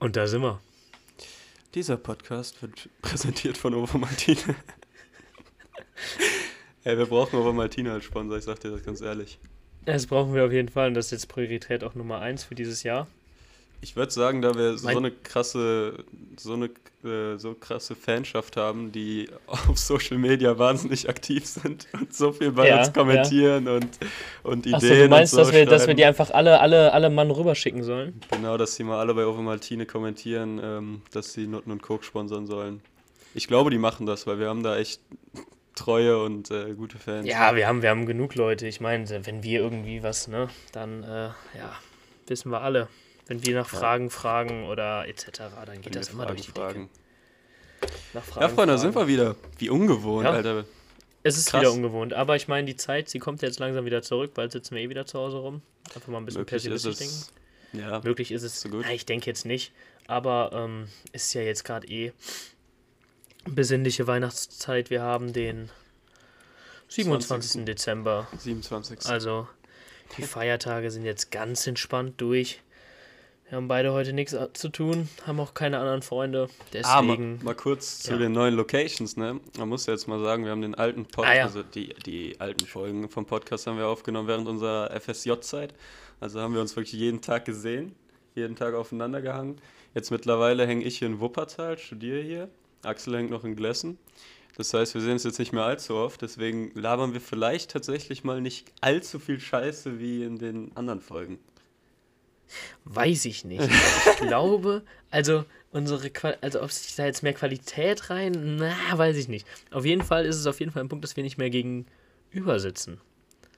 Und da sind wir. Dieser Podcast wird präsentiert von Ovomaltine. Ey, wir brauchen Ovomaltine als Sponsor, ich sag dir das ganz ehrlich. Das brauchen wir auf jeden Fall und das ist jetzt Priorität auch Nummer eins für dieses Jahr. Ich würde sagen, da wir so Mein- eine krasse, so eine äh, so krasse Fanschaft haben, die auf Social Media wahnsinnig aktiv sind und so viel bei Ja, uns kommentieren und, und Ideen Achso, du meinst, so dass, wir, dass wir die einfach alle, alle, alle Mann rüberschicken sollen? Genau, dass sie mal alle bei Ovomaltine kommentieren, ähm, dass sie Nutten und Coke sponsern sollen. Ich glaube, die machen das, weil wir haben da echt treue und äh, gute Fans. Ja, wir haben, wir haben genug Leute. Ich meine, wenn wir irgendwie was, ne, dann, äh, ja, wissen wir alle. Wenn wir nach Fragen fragen oder etc., dann geht das immer Fragen durch die fragen. Decke. Nach Fragen, Ja, Freunde, da sind wir wieder. Wie ungewohnt, Ja. Alter. Es ist Krass. wieder ungewohnt, aber ich meine, die Zeit, sie kommt jetzt langsam wieder zurück, bald sitzen wir eh wieder zu Hause rum. Einfach mal ein bisschen Möglich ist pessimistisch denken. Ja, Möglich ist es. So gut. Na, ich denke jetzt nicht. Aber ähm, ist ja jetzt gerade eh besinnliche Weihnachtszeit. Wir haben den 27. 20.. Dezember. 27. Also die Feiertage sind jetzt ganz entspannt durch. Wir haben beide heute nichts zu tun, haben auch keine anderen Freunde. Ah, mal, Deswegen. mal kurz zu Ja. den neuen Locations, ne? Man muss ja jetzt mal sagen, wir haben den alten Podcast, Ah, ja. also die, die alten Folgen vom Podcast haben wir aufgenommen während unserer FSJ-Zeit. Also haben wir uns wirklich jeden Tag gesehen, jeden Tag aufeinander gehangen. Jetzt mittlerweile hänge ich hier in Wuppertal, studiere hier. Axel hängt noch in Glessen. Das heißt, wir sehen uns jetzt nicht mehr allzu oft, deswegen labern wir vielleicht tatsächlich mal nicht allzu viel Scheiße wie in den anderen Folgen. Weiß ich nicht. Ich glaube, also unsere Qual also ob sich da jetzt mehr Qualität rein, na, weiß ich nicht. Auf jeden Fall ist es auf jeden Fall ein Punkt, dass wir nicht mehr gegenüber sitzen.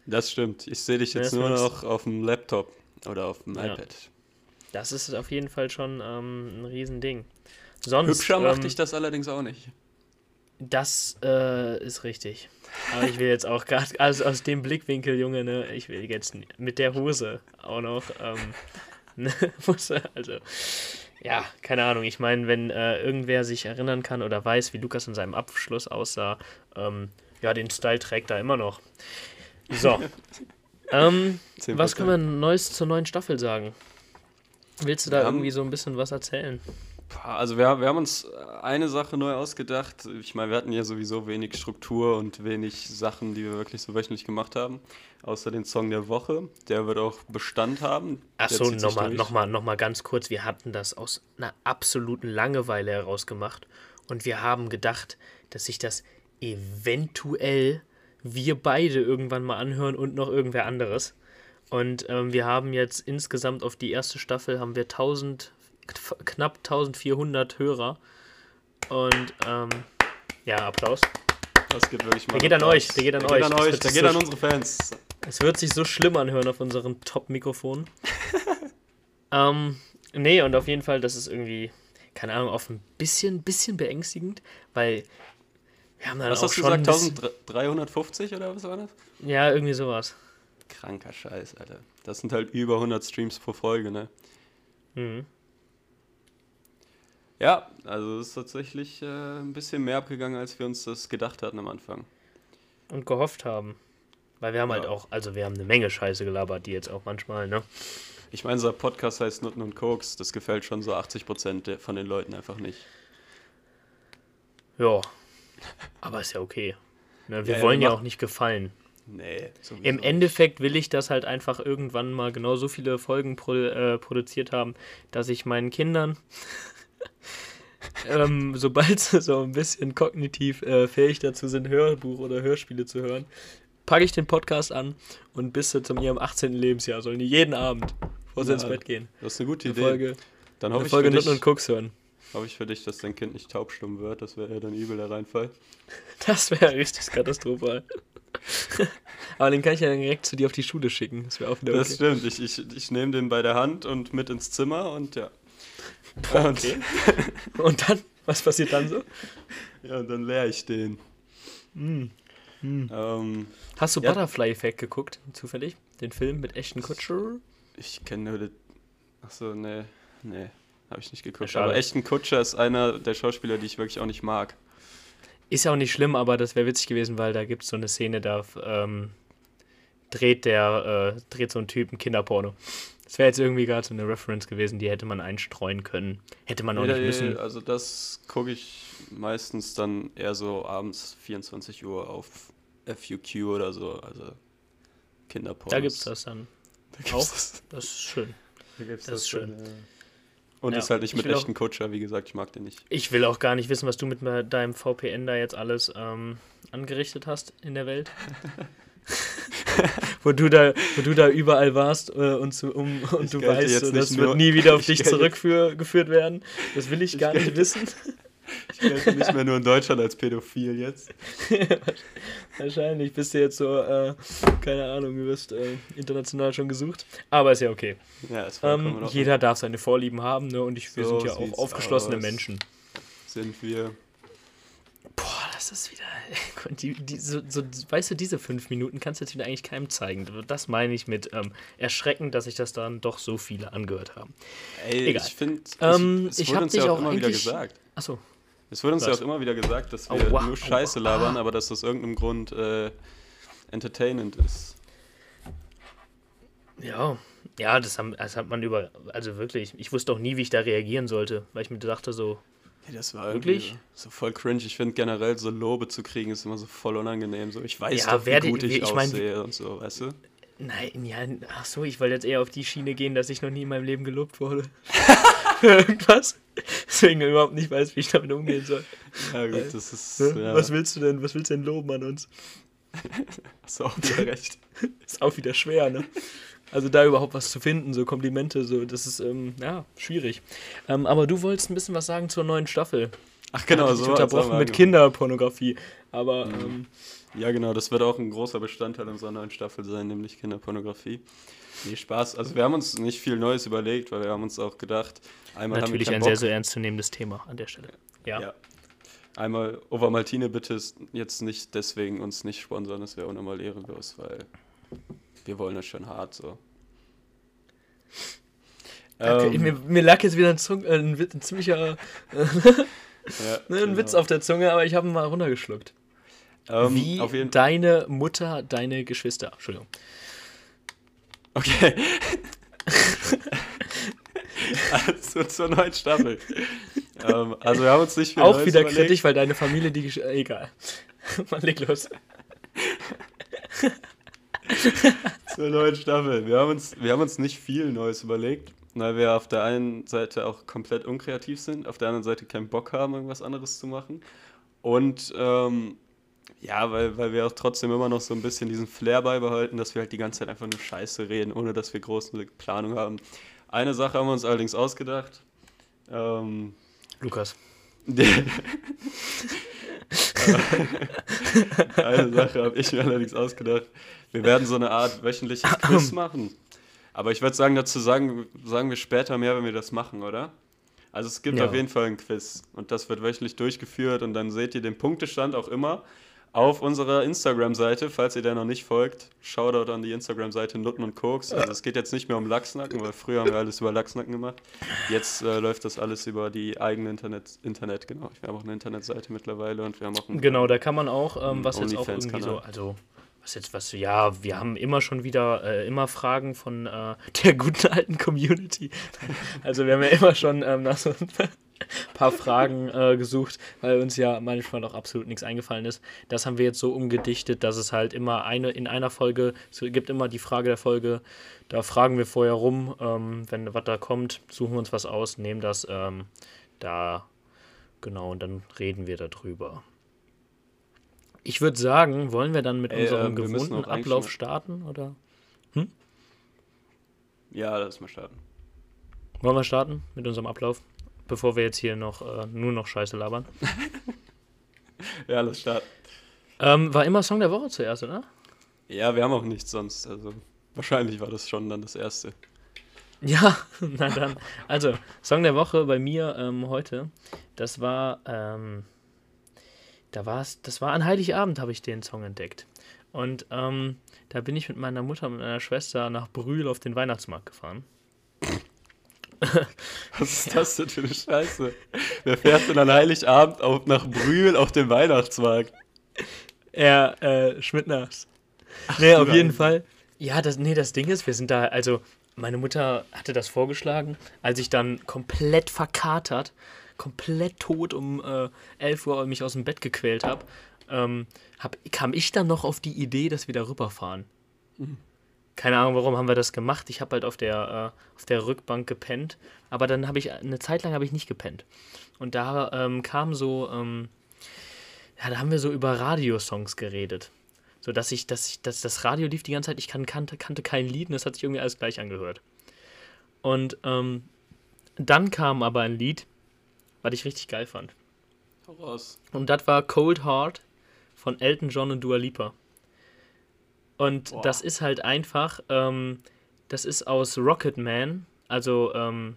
Das stimmt. Ich sehe dich Ja, jetzt das nur noch auf dem Laptop oder auf dem Ja. iPad. Das ist auf jeden Fall schon ähm, ein Riesending. Sonst, Hübscher macht ähm, dich das allerdings auch nicht. Das äh, ist richtig. Aber ich will jetzt auch gerade, also aus dem Blickwinkel, Junge, ne, ich will jetzt mit der Hose auch noch, ähm, ne, muss also, ja, keine Ahnung. Ich meine, wenn äh, irgendwer sich erinnern kann oder weiß, wie Lukas in seinem Abschluss aussah, ähm, ja, den Style trägt er immer noch. So. ähm, was können wir Neues zur neuen Staffel sagen? Willst du da irgendwie so ein bisschen was erzählen? Also wir, wir haben uns eine Sache neu ausgedacht. Ich meine, wir hatten ja sowieso wenig Struktur und wenig Sachen, die wir wirklich so wöchentlich gemacht haben. Außer den Song der Woche. Der wird auch Bestand haben. Achso, nochmal noch mal, noch mal ganz kurz. Wir hatten das aus einer absoluten Langeweile heraus gemacht. Und wir haben gedacht, dass sich das eventuell wir beide irgendwann mal anhören und noch irgendwer anderes. Und ähm, wir haben jetzt insgesamt auf die erste Staffel haben wir 1000, knapp 1400 Hörer. Und ähm, ja, Applaus. Das geht wirklich mal. Der geht an Applaus. euch, der geht an der euch. Geht an euch, der geht so an unsere Fans. Es wird sich so schlimm anhören auf unseren Top-Mikrofon. ähm, nee, und auf jeden Fall, das ist irgendwie, keine Ahnung, auf ein bisschen, bisschen beängstigend, weil wir haben dann Was auch hast du schon gesagt? ein bisschen- 1350 oder was war das? Ja, irgendwie sowas. Kranker Scheiß, Alter. Das sind halt über 100 Streams pro Folge, ne? Mhm. Ja, also es ist tatsächlich äh, ein bisschen mehr abgegangen, als wir uns das gedacht hatten am Anfang. Und gehofft haben. Weil wir haben halt Ja. auch, also wir haben eine Menge Scheiße gelabert, die jetzt auch manchmal, ne? Ich meine, unser Podcast heißt Nutten und Koks. Das gefällt schon so 80% der- von den Leuten einfach nicht. Ja. Aber ist ja okay. Ne, wir Ja, wollen ja auch nicht gefallen. Nee. sowieso Im. Endeffekt will ich, dass halt einfach irgendwann mal genau so viele Folgen pro, äh, produziert haben, dass ich meinen Kindern, ähm, sobald sie so ein bisschen kognitiv äh, fähig dazu sind, Hörbuch oder Hörspiele zu hören, packe ich den Podcast an und bis zum ihrem 18. Lebensjahr sollen die jeden Abend, bevor sie Ja, ins Bett gehen, Das ist eine gute eine Idee. Folge, Dann hoffe eine ich, Folge für Nutten dich, und Cooks hören. hoffe ich für dich, dass dein Kind nicht taubstumm wird. Das wäre ja dann übel der Reinfall. Das wäre richtig katastrophal. Aber den kann ich ja dann direkt zu dir auf die Schule schicken. Das wäre auch wieder okay. Das stimmt. Ich, ich, ich nehme den bei der Hand und mit ins Zimmer und ja. Okay. Und dann, was passiert dann so? Ja, und dann leere ich den. Ähm, Hast du Ja. Butterfly Effect geguckt, zufällig? Den Film mit Ashton Kutcher? ich kenne nur den. Achso, nee. Nee. Habe ich nicht geguckt. Aber Ashton Kutscher ist einer der Schauspieler, die ich wirklich auch nicht mag. Ist ja auch nicht schlimm, aber das wäre witzig gewesen, weil da gibt es so eine Szene, da ähm, dreht der, äh, dreht so ein Typ ein Kinderporno. Das wäre jetzt irgendwie gerade so eine Reference gewesen, die hätte man einstreuen können. Hätte man auch Ja, nicht müssen. also das gucke ich meistens dann eher so abends 24 Uhr auf FUQ oder so, also Kinderpornos. Da gibt's das dann. Da gibt's auch. das. Das ist schön. Da gibt's Das ist schön. dann, ja. Und Ja, ist halt nicht ich mit auch- echten Kutscher, wie gesagt, ich mag den nicht. Ich will auch gar nicht wissen, was du mit deinem VPN da jetzt alles ähm, angerichtet hast in der Welt. wo, du da, wo du da überall warst äh, und, zu, um, und Ich du weißt, nicht das wird nie wieder auf ich dich zurückgeführt werden. Das will ich Ich gar nicht gelte- wissen. Ich gelte nicht mehr nur in Deutschland als pädophil jetzt. Wahrscheinlich bist du jetzt so, äh, keine Ahnung, du wirst äh, international schon gesucht. Aber ist ja okay. Ja, Ähm, jeder darf seine Vorlieben haben, ne? Und ich, wir So sind ja auch aufgeschlossene aus. Menschen. sind wir. Boah, das ist wieder. Die, die, so, so, weißt du, diese fünf Minuten kannst du jetzt wieder eigentlich keinem zeigen. Das meine ich mit ähm, erschreckend, dass sich das dann doch so viele angehört haben. Ey, Egal. ich finde, Ähm, es ich wurde uns ja auch auch immer wieder gesagt. Achso. Es wurde uns ja Was? auch immer wieder gesagt, dass wir Aua, nur Scheiße aua. labern, aber dass das aus irgendeinem Grund äh, entertainend ist. Ja. Ja, das, haben, das hat man über. Also wirklich, ich wusste auch nie, wie ich da reagieren sollte, weil ich mir dachte, so. Hey, das war Wirklich? so voll cringe. Ich finde generell so Lobe zu kriegen ist immer so voll unangenehm. So, ich weiß Ja, doch, wie die- gut ich, ich mein, aussehe und so, weißt du? Nein, ja, ach so, ich wollte jetzt eher auf die Schiene gehen, dass ich noch nie in meinem Leben gelobt wurde. Für irgendwas. Deswegen überhaupt nicht weiß, wie ich damit umgehen soll. Ja gut, das ist, Ne? ja, Was willst du denn, was willst du denn loben an uns? hast du auch wieder recht. Ist auch wieder schwer, ne? Also da überhaupt was zu finden, so Komplimente, so, das ist, ähm, ja, schwierig. Ähm, aber du wolltest ein bisschen was sagen zur neuen Staffel. Ach genau, so unterbrochen mit angefangen. Kinderpornografie. Aber, Mhm. ähm, Ja, genau, das wird auch ein großer Bestandteil unserer neuen Staffel sein, nämlich Kinderpornografie. Nee, Spaß. Also wir haben uns nicht viel Neues überlegt, weil wir haben uns auch gedacht, einmal natürlich haben wir ein keinen sehr, Bock, sehr ernstzunehmendes Thema an der Stelle. Ja. Ja. Einmal Over Maltine bitte jetzt nicht deswegen uns nicht sponsern, das wäre auch nochmal ehrenlos, weil wir wollen das schon hart so. Okay, Ähm, mir, mir lag jetzt wieder ein, Zung, äh, ein, Witz- ein ziemlicher ja, ne, ein Witz genau. auf der Zunge, aber ich habe ihn mal runtergeschluckt. Ähm, Wie deine Mutter, deine Geschwister. Entschuldigung. Okay. also zur neuen Staffel. ähm, also wir haben uns nicht viel Auch Neues wieder überlegt. kritisch, weil deine Familie die Gesch äh, Egal. Mal leg los. Zur neuen Staffel. Wir haben, uns, wir haben uns nicht viel Neues überlegt, weil wir auf der einen Seite auch komplett unkreativ sind, auf der anderen Seite keinen Bock haben, irgendwas anderes zu machen. Und ähm, ja, weil, weil wir auch trotzdem immer noch so ein bisschen diesen Flair beibehalten, dass wir halt die ganze Zeit einfach nur Scheiße reden, ohne dass wir große Planung haben. Eine Sache haben wir uns allerdings ausgedacht. Ähm, Lukas. Eine Sache habe ich mir allerdings ausgedacht. Wir werden so eine Art wöchentliches Quiz machen. Aber ich würde sagen, dazu sagen, sagen wir später mehr, wenn wir das machen, oder? Also es gibt Ja. auf jeden Fall ein Quiz und das wird wöchentlich durchgeführt und dann seht ihr den Punktestand auch immer auf unserer Instagram-Seite, falls ihr der noch nicht folgt. Shoutout an die Instagram-Seite Nutten und Koks. Also es geht jetzt nicht mehr um Lachsnacken, weil früher haben wir alles über Lachsnacken gemacht. Jetzt äh, läuft das alles über die eigene Internet, Internet, genau. Wir haben auch eine Internetseite mittlerweile und wir haben auch einen Genau, da kann man auch, ähm, was jetzt auch irgendwie so, also, was jetzt, was, ja, wir haben immer schon wieder, äh, immer Fragen von äh, der guten alten Community. Also wir haben ja immer schon ähm, nach so ein paar Fragen äh, gesucht, weil uns ja manchmal auch absolut nichts eingefallen ist. Das haben wir jetzt so umgedichtet, dass es halt immer eine, in einer Folge, es gibt immer die Frage der Folge, da fragen wir vorher rum, ähm, wenn was da kommt, suchen wir uns was aus, nehmen das ähm, da, genau, und dann reden wir darüber. Ich würde sagen, wollen wir dann mit Ey, unserem äh, gewohnten Ablauf starten? Oder Ja, lass mal starten. wollen wir starten mit unserem Ablauf? Bevor wir jetzt hier noch äh, nur noch Scheiße labern. Ja, lass starten. Ähm, war immer Song der Woche zuerst, oder? Ja, wir haben auch nichts sonst. Also wahrscheinlich war das schon dann das erste. Ja, na dann. Also, Song der Woche bei mir ähm, heute, das war, ähm, da war's, das war an Heiligabend habe ich den Song entdeckt. Und ähm, da bin ich mit meiner Mutter und meiner Schwester nach Brühl auf den Weihnachtsmarkt gefahren. Was ist das denn für eine Scheiße? Wer fährt denn an Heiligabend auf, nach Brühl auf den Weihnachtsmarkt? Er, äh, Schmidtners. Nee, auf jeden. Fall. Ja, das, nee, das Ding ist, wir sind da, also meine Mutter hatte das vorgeschlagen, als ich dann komplett verkatert, komplett tot um äh, 11 Uhr mich aus dem Bett gequält habe, ähm, hab, kam ich dann noch auf die Idee, dass wir da rüberfahren. Mhm. Keine Ahnung, warum haben wir das gemacht. Ich habe halt auf der, äh, auf der Rückbank gepennt, aber dann habe ich, eine Zeit lang habe ich nicht gepennt. Und da ähm, kam so, ähm, ja, da haben wir so über Radiosongs geredet. So dass ich, dass ich, dass das Radio lief die ganze Zeit, ich kann, kannte, kannte kein Lied und es hat sich irgendwie alles gleich angehört. Und ähm, dann kam aber ein Lied, was ich richtig geil fand. Voraus. Und das war Cold Heart von Elton John und Dua Lipa. Und Boah. das ist halt einfach, ähm, das ist aus Rocket Man, also ähm,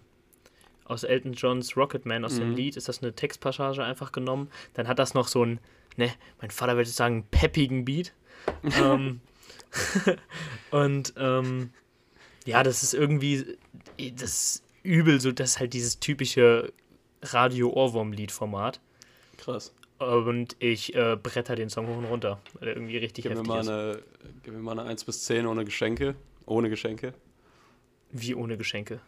aus Elton Johns Rocket Man, aus mhm. dem Lied, ist das eine Textpassage einfach genommen. Dann hat das noch so ein, ne, mein Vater würde sagen, peppigen Beat. ähm, und ähm, ja, das ist irgendwie, das ist übel, so das ist halt dieses typische Radio-Ohrwurm-Lied-Format. Krass. Und ich äh, bretter den Song hoch und runter, weil er irgendwie richtig gib heftig mir mal eine, Gib mir mal eine 1 bis 10 ohne Geschenke. Ohne Geschenke. Wie ohne Geschenke?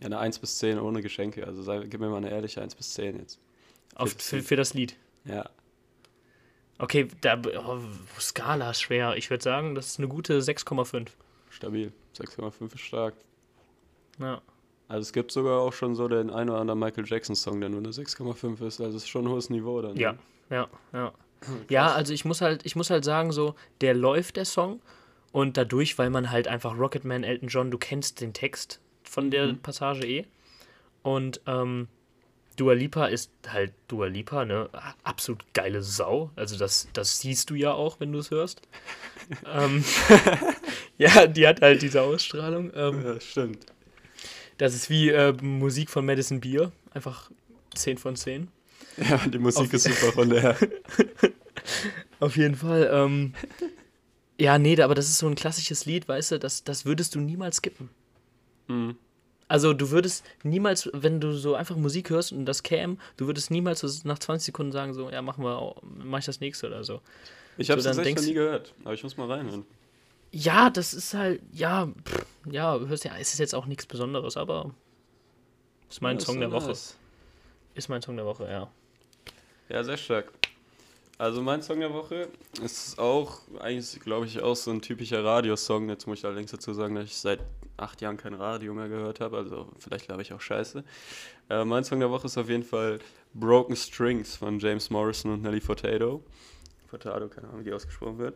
Ja, eine 1 bis 10 ohne Geschenke. Also sei, gib mir mal eine ehrliche 1 bis 10 jetzt. Auf, für, für das Lied? Ja. Okay, da, oh, Skala ist schwer. Ich würde sagen, das ist eine gute 6,5. Stabil. 6,5 ist stark. Ja. Also es gibt sogar auch schon so den ein oder anderen Michael Jackson-Song, der nur eine 6,5 ist. Also es ist schon ein hohes Niveau dann. Ja, ja, ja. ja, also ich muss halt, ich muss halt sagen, so, der läuft, der Song. Und dadurch, weil man halt einfach Rocketman, Elton John, du kennst den Text von der mhm. Passage eh. Und ähm, Dua Lipa ist halt Dua Lipa, ne? Absolut geile Sau. Also das, das siehst du ja auch, wenn du es hörst. ähm, ja, die hat halt diese Ausstrahlung. Ähm, ja, stimmt. Das ist wie äh, Musik von Madison Beer. Einfach 10 von 10. Ja, die Musik Auf ist super von der. Auf jeden Fall. Ähm, ja, nee, aber das ist so ein klassisches Lied, weißt du, das, das würdest du niemals skippen. Mhm. Also du würdest niemals, wenn du so einfach Musik hörst und das käme, du würdest niemals so nach 20 Sekunden sagen, so, ja, machen wir, mach ich das nächste oder so. Ich habe es so, tatsächlich noch nie gehört, aber ich muss mal reinhören. Ja, das ist halt, ja, pff, ja, hörst ja, es ist jetzt auch nichts Besonderes, aber ist mein ja, Song ist der Woche. Nice. Ist mein Song der Woche, ja. Ja, sehr stark. Also mein Song der Woche ist auch, eigentlich glaube ich, auch so ein typischer Radiosong. Jetzt muss ich allerdings dazu sagen, dass ich seit acht Jahren kein Radio mehr gehört habe. Also vielleicht glaube ich auch scheiße. Äh, mein Song der Woche ist auf jeden Fall Broken Strings von James Morrison und Nelly Furtado. Furtado, keine Ahnung, wie die ausgesprochen wird.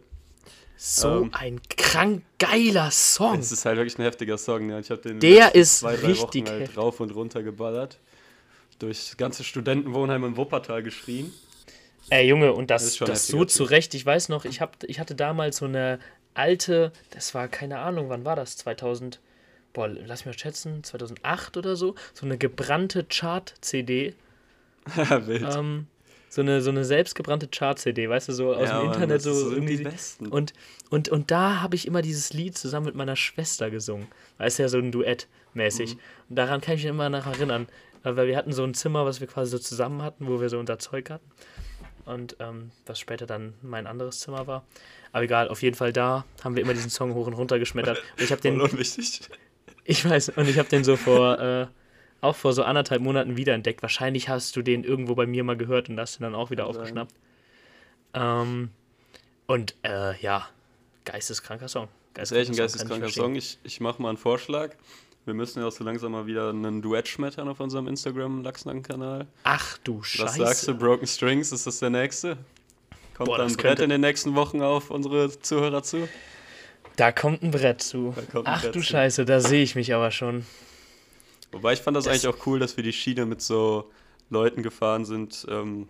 So ähm, ein krank geiler Song. Es ist halt wirklich ein heftiger Song. Ja. Ich habe den Der ist zwei, drei richtig Wochen halt rauf und runter geballert. Durch das ganze Studentenwohnheim in Wuppertal geschrien. Ey, Junge, und das, das, das so zurecht. Ich weiß noch, ich, hab, ich hatte damals so eine alte, das war keine Ahnung, wann war das? 2000, boah, lass mich mal schätzen, 2008 oder so. So eine gebrannte Chart-CD. Wild. Ähm, so eine, so eine selbstgebrannte Chart-CD, weißt du, so aus ja, dem Internet so irgendwie. Und, und, und da habe ich immer dieses Lied zusammen mit meiner Schwester gesungen. Weißt du ja, so ein Duett mäßig. Mhm. Und daran kann ich mich immer noch erinnern. Weil wir hatten so ein Zimmer, was wir quasi so zusammen hatten, wo wir so unser Zeug hatten und ähm, was später dann mein anderes Zimmer war. Aber egal, auf jeden Fall da haben wir immer diesen Song hoch und runter geschmettert. Und ich habe den. Unwichtig. Ich weiß, und ich habe den so vor, äh, auch vor so anderthalb Monaten wiederentdeckt. Wahrscheinlich hast du den irgendwo bei mir mal gehört und hast ihn dann auch wieder Kann aufgeschnappt. Ähm, und äh, ja, geisteskranker Song. Geisteskranker ein geisteskranker Song. Ich, ich mache mal einen Vorschlag. Wir müssen ja auch so langsam mal wieder einen Duett schmettern auf unserem Instagram Lachsnacken-Kanal. Ach du Scheiße. Was sagst du, Broken Strings, ist das der nächste? Kommt Boah, dann ein Brett in den nächsten Wochen auf unsere Zuhörer zu? Da kommt ein Brett zu. Ein Ach Brett du zu. Scheiße, da sehe ich mich aber schon. Wobei ich fand das, das, eigentlich auch cool, dass wir die Schiene mit so Leuten gefahren sind, ähm,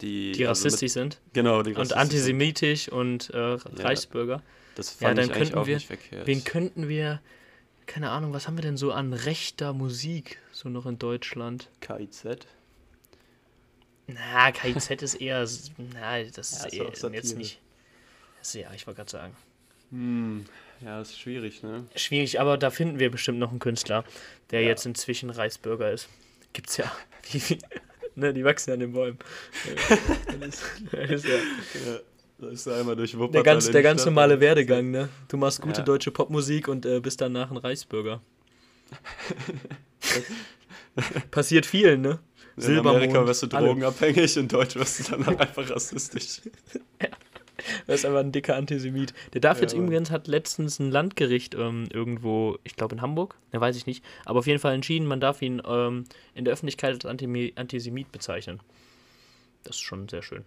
die, die also rassistisch mit, sind. Genau, die rassistisch Und antisemitisch sind. und äh, Reichsbürger. Ja, das fand ja, dann ich könnten auch wir, nicht verkehrt. Wen könnten wir keine Ahnung, was haben wir denn so an rechter Musik so noch in Deutschland? KIZ? Na, KIZ ist eher, na, das ist, ja, ist eher, jetzt nicht. Das ist, ja, ich wollte gerade sagen. Hm, ja, ist schwierig, ne? Schwierig, aber da finden wir bestimmt noch einen Künstler, der ja. jetzt inzwischen Reichsbürger ist. Gibt's ja. Ne, die wachsen an den Bäumen. das das ist ja. ja. Da ist er einmal durch Wuppertal. Der ganz, der ganz normale Werdegang, ne? Du machst gute Ja. deutsche Popmusik und äh, bist danach ein Reichsbürger. Passiert vielen, ne? In Amerika wirst du alle. drogenabhängig, in Deutsch wirst du danach einfach rassistisch. Er ist einfach ein dicker Antisemit. Der darf Ja, jetzt übrigens, hat letztens ein Landgericht ähm, irgendwo, ich glaube in Hamburg, ne, weiß ich nicht, aber auf jeden Fall entschieden, man darf ihn ähm, in der Öffentlichkeit als Antimi Antisemit bezeichnen. Das ist schon sehr schön.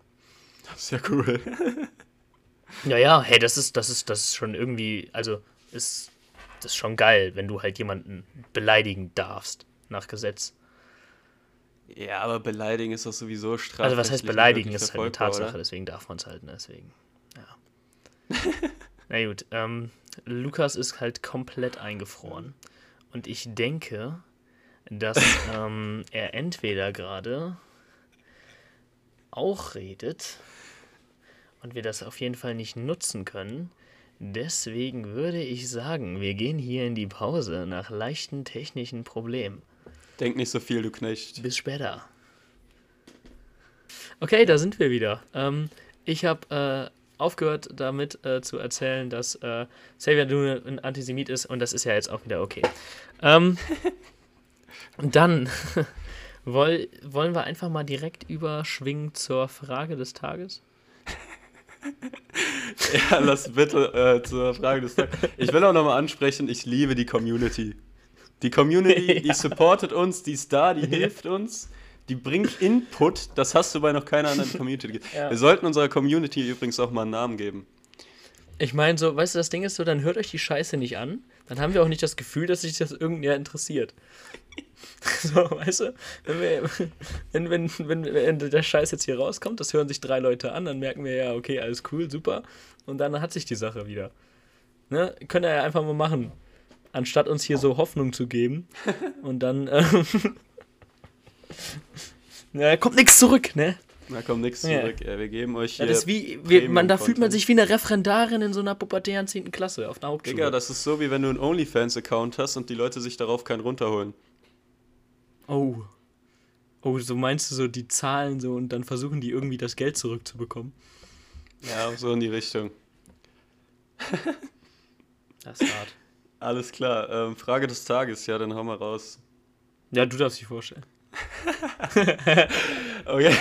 Das ist ja cool. Ja, ja, hey, das ist, das ist, das ist schon irgendwie, also ist das ist schon geil, wenn du halt jemanden beleidigen darfst nach Gesetz. Ja, aber beleidigen ist doch sowieso strafrechtlich. Also was heißt beleidigen, ist halt eine Tatsache, oder? deswegen darf man es halt, ne, deswegen. Ja. Na gut, ähm, Lukas ist halt komplett eingefroren. Und ich denke, dass ähm, er entweder gerade auch redet und wir das auf jeden Fall nicht nutzen können. Deswegen würde ich sagen, wir gehen hier in die Pause nach leichten technischen Problemen. Denk nicht so viel, du Knecht. Bis später. Okay, da sind wir wieder. Ähm, ich habe äh, aufgehört damit äh, zu erzählen, dass äh, Xavier Dune ein Antisemit ist und das ist ja jetzt auch wieder okay. Ähm, dann woll, wollen wir einfach mal direkt überschwingen zur Frage des Tages. Ja, lass bitte äh, zur Frage des Tages. Ich will auch nochmal ansprechen, ich liebe die Community. Die Community, die Ja. supportet uns, die ist da, die hilft uns, die bringt Input. Das hast du bei noch keiner anderen Community. Ja. Wir sollten unserer Community übrigens auch mal einen Namen geben. Ich meine, so, weißt du, das Ding ist so, dann hört euch die Scheiße nicht an. Dann haben wir auch nicht das Gefühl, dass sich das irgendwer interessiert. So, weißt du, wenn, wir, wenn, wenn, wenn, der Scheiß jetzt hier rauskommt, das hören sich drei Leute an, dann merken wir ja, okay, alles cool, super. Und dann hat sich die Sache wieder. Ne? Könnt ihr ja einfach mal machen. Anstatt uns hier so Hoffnung zu geben. Und dann. Ähm, ja, kommt nichts zurück, ne? Da kommt nichts Ja. zurück. Ja, wir geben euch Ja, hier. das ist wie, wir, man, da fühlt man sich wie eine Referendarin in so einer pubertären 10. Klasse auf einer Hauptschule. Digga, das ist so, wie wenn du einen OnlyFans-Account hast und die Leute sich darauf keinen runterholen. Oh. Oh, so meinst du so die Zahlen so und dann versuchen die irgendwie das Geld zurückzubekommen? Ja, so in die Richtung. Das ist hart. Alles klar. Ähm, Frage des Tages, ja, dann hau mal raus. Ja, du darfst dich vorstellen. Okay.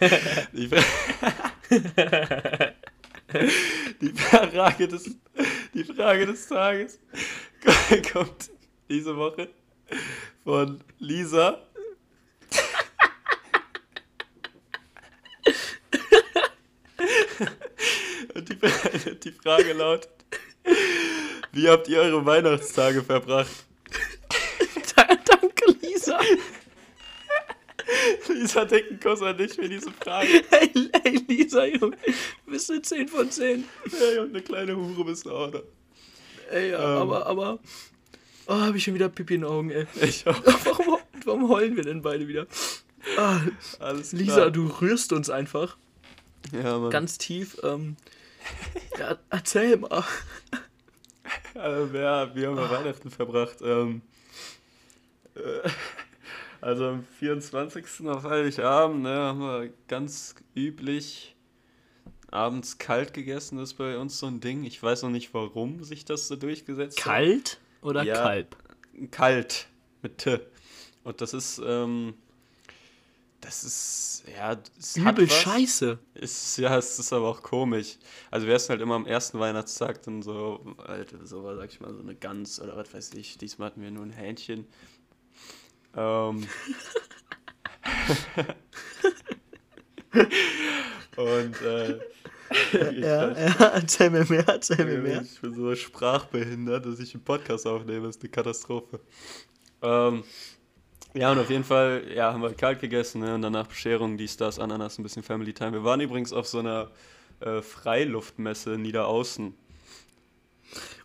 Die, Fra die Frage des, die Frage des Tages kommt diese Woche von Lisa. Und die, die Frage lautet: Wie habt ihr eure Weihnachtstage verbracht? Danke, Lisa. Lisa, dicken Kuss an dich für diese Frage. Hey, hey Lisa, Junge. Bist du 10 von 10? Hey, und eine kleine Hure bist du auch noch. Ey, ja, Ähm. aber, aber. Oh, hab ich schon wieder Pipi in den Augen, ey. Ich auch. Warum, warum heulen wir denn beide wieder? Ah, Alles klar. Lisa, du rührst uns einfach Ja, Mann. ganz tief. Ähm, ja, erzähl mal. Äh, ja, wir haben ja Weihnachten verbracht. Ähm, äh, also am 24. auf Heiligabend ne, haben wir ganz üblich abends kalt gegessen. Das ist bei uns so ein Ding. Ich weiß noch nicht, warum sich das so durchgesetzt hat. Kalt oder Ja. Kalb? Kalt mit T. Und das ist, ähm, das ist, ja, es Übel was. scheiße. Ist, ja, es ist aber auch komisch. Also wir essen halt immer am ersten Weihnachtstag dann so, halt, so, sag ich mal, so eine Gans oder was weiß ich. Diesmal hatten wir nur ein Hähnchen. Ähm. Und, äh, Ja, weiß- ja, erzähl mir mehr, erzähl mir mehr. ich bin so sprachbehindert, dass ich einen Podcast aufnehme, ist eine Katastrophe. Ähm, ja, und auf jeden Fall, ja, haben wir kalt gegessen, ne? Und danach Bescherung, dies, das, Ananas, ein bisschen Family Time. Wir waren übrigens auf so einer äh, Freiluftmesse Niederaußen.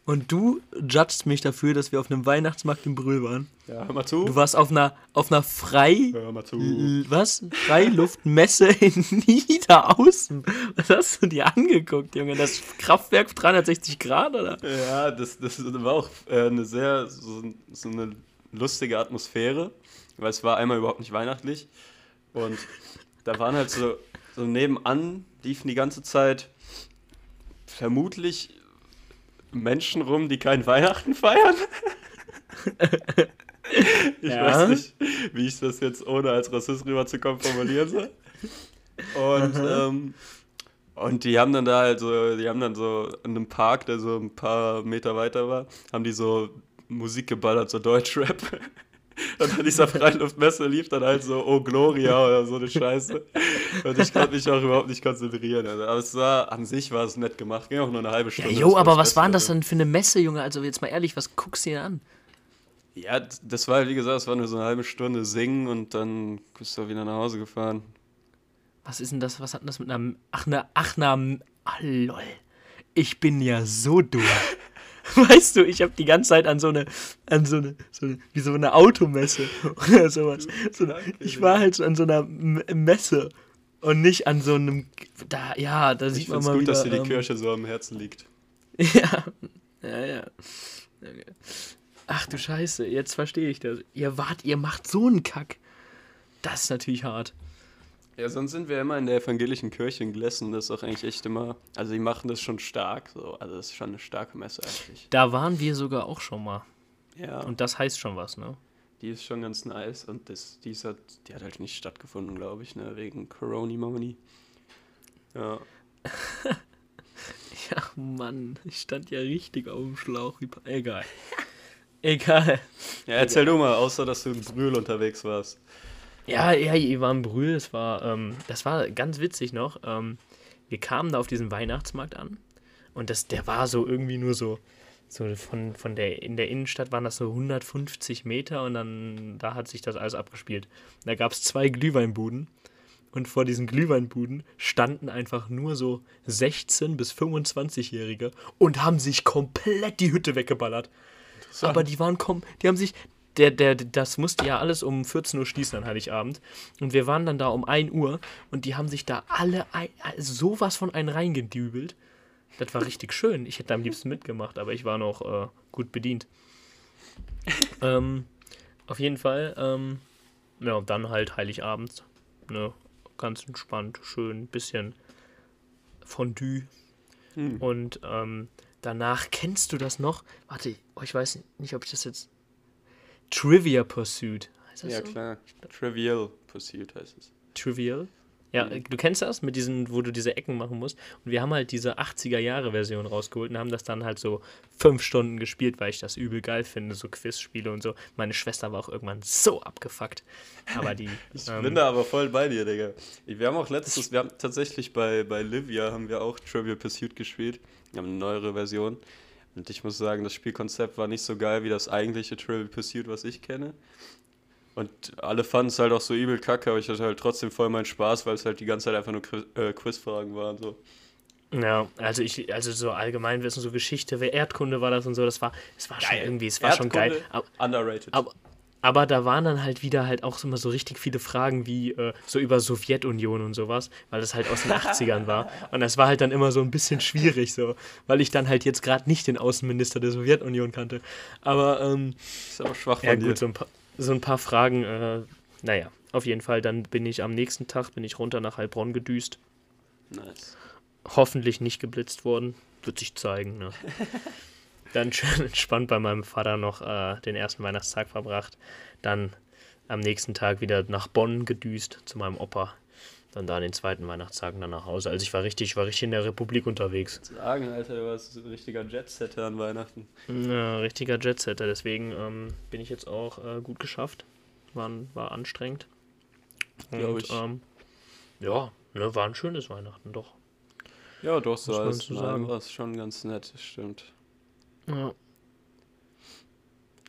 Und du judgst mich dafür, dass wir auf einem Weihnachtsmarkt in Brühl waren. Ja, hör mal zu. Du warst auf einer, auf einer Frei... Hör mal zu. L- Was? Freiluftmesse in Niederaußen. Was hast du dir angeguckt, Junge? Das Kraftwerk 360 Grad, oder? Ja, das, das war auch äh, eine sehr, so, so eine lustige Atmosphäre, weil es war einmal überhaupt nicht weihnachtlich und da waren halt so, so nebenan liefen die ganze Zeit vermutlich Menschen rum, die kein Weihnachten feiern. ich Ja. weiß nicht, wie ich das jetzt ohne als Rassist rüberzukommen formulieren soll. Und, ähm, und die haben dann da halt so, die haben dann so in einem Park, der so ein paar Meter weiter war, haben die so Musik geballert, so Deutschrap. Und an dieser Freiluftmesse lief dann halt so Oh Gloria oder so eine Scheiße. Und ich konnte mich auch überhaupt nicht konzentrieren. Aber es war, an sich war es nett gemacht. Ging auch nur eine halbe Ja, Stunde. jo, war aber was war denn das denn für eine Messe, Junge? Also jetzt mal ehrlich, was guckst du dir an? Ja, das war, wie gesagt, es war nur so eine halbe Stunde singen und dann bist du wieder nach Hause gefahren. Was ist denn das? Was hat denn das mit einer. Ach, na, ach, na. Ah, lol. Ich bin ja so dumm. Weißt du, ich habe die ganze Zeit an so eine, an so eine, so eine wie so eine Automesse oder sowas. So eine, ich war halt so an so einer M Messe und nicht an so einem, da, ja, da Ich sieht man mal gut, wieder. dass dir die ähm, Kirche so am Herzen liegt. Ja, ja, ja. Ach du Scheiße, jetzt verstehe ich das. Ihr wart, ihr macht so einen Kack. Das ist natürlich hart. Ja, sonst sind wir immer in der evangelischen Kirche in Glessen. Das ist auch eigentlich echt immer. Also, die machen das schon stark. So. Also, das ist schon eine starke Messe eigentlich. Da waren wir sogar auch schon mal. Ja, Und das heißt schon was, ne? die ist schon ganz nice. Und das, die, ist halt, die hat halt nicht stattgefunden, glaube ich, ne? wegen Corona-Money. Ja. Ja, Mann, ich stand ja richtig auf dem Schlauch. Egal. Egal. ja, erzähl du mal, außer dass du in Brühl unterwegs warst. Ja, ja, in Brühl, das war, ähm, das war ganz witzig noch. Ähm, wir kamen da auf diesen Weihnachtsmarkt an und das, der war so irgendwie nur so, so von, von der, in der Innenstadt waren das so 150 Meter und dann, da hat sich das alles abgespielt. Da gab es zwei Glühweinbuden und vor diesen Glühweinbuden standen einfach nur so 16- bis 25-Jährige und haben sich komplett die Hütte weggeballert. Aber die waren kom die haben sich der, der, das musste ja alles um 14 Uhr schließen an Heiligabend. Und wir waren dann da um 1 Uhr und die haben sich da alle ein, sowas von einen reingedübelt. Das war richtig schön. Ich hätte am liebsten mitgemacht, aber ich war noch äh, gut bedient. ähm, auf jeden Fall, ähm, ja, dann halt Heiligabend. Ne, ganz entspannt, schön, bisschen Fondue. Hm. Und ähm, danach kennst du das noch? Warte, oh, ich weiß nicht, ob ich das jetzt. Trivia Pursuit. Heißt das Ja, so? klar. Trivial Pursuit heißt es. Trivial. Ja, Mhm. du kennst das mit diesen, wo du diese Ecken machen musst. Und wir haben halt diese 80er-Jahre-Version rausgeholt und haben das dann halt so fünf Stunden gespielt, weil ich das übel geil finde, so Quizspiele und so. Meine Schwester war auch irgendwann so abgefuckt. Aber die. Ich ähm, bin da aber voll bei dir, Digga. Wir haben auch letztes, wir haben tatsächlich bei, bei Livia haben wir auch Trivial Pursuit gespielt. Wir haben eine neuere Version. Und ich muss sagen, das Spielkonzept war nicht so geil wie das eigentliche Trivial Pursuit, was ich kenne. Und alle fanden es halt auch so übel kacke, aber ich hatte halt trotzdem voll meinen Spaß, weil es halt die ganze Zeit einfach nur äh, Quizfragen waren. So. Ja, also ich, also so Allgemeinwissen, so Geschichte, Erdkunde war das und so, das war, es war schon irgendwie, es war schon geil. Erdkunde, Aber, Underrated. aber, aber da waren dann halt wieder halt auch immer so richtig viele Fragen wie äh, so über Sowjetunion und sowas, weil das halt aus den 80ern war. Und das war halt dann immer so ein bisschen schwierig so, weil ich dann halt jetzt gerade nicht den Außenminister der Sowjetunion kannte. Aber ähm, ist aber schwach von ja dir. gut, so ein paar, so ein paar Fragen, äh, naja, auf jeden Fall, dann bin ich am nächsten Tag, bin ich runter nach Heilbronn gedüst. Nice. Hoffentlich nicht geblitzt worden. Wird sich zeigen, ne? Dann schön entspannt bei meinem Vater noch äh, den ersten Weihnachtstag verbracht. Dann am nächsten Tag wieder nach Bonn gedüst zu meinem Opa. Dann da den zweiten Weihnachtstag und dann nach Hause. Also ich war richtig, ich war richtig in der Republik unterwegs. Sagen, Alter, du warst ein richtiger Jetsetter an Weihnachten. Ja, richtiger Jetsetter. Deswegen ähm, bin ich jetzt auch äh, gut geschafft. War, war anstrengend. Glaub Und, ich. Ähm, ja, ne, war ein schönes Weihnachten, doch. Ja, doch, so alles sagen. war es schon ganz nett, das stimmt. Ja.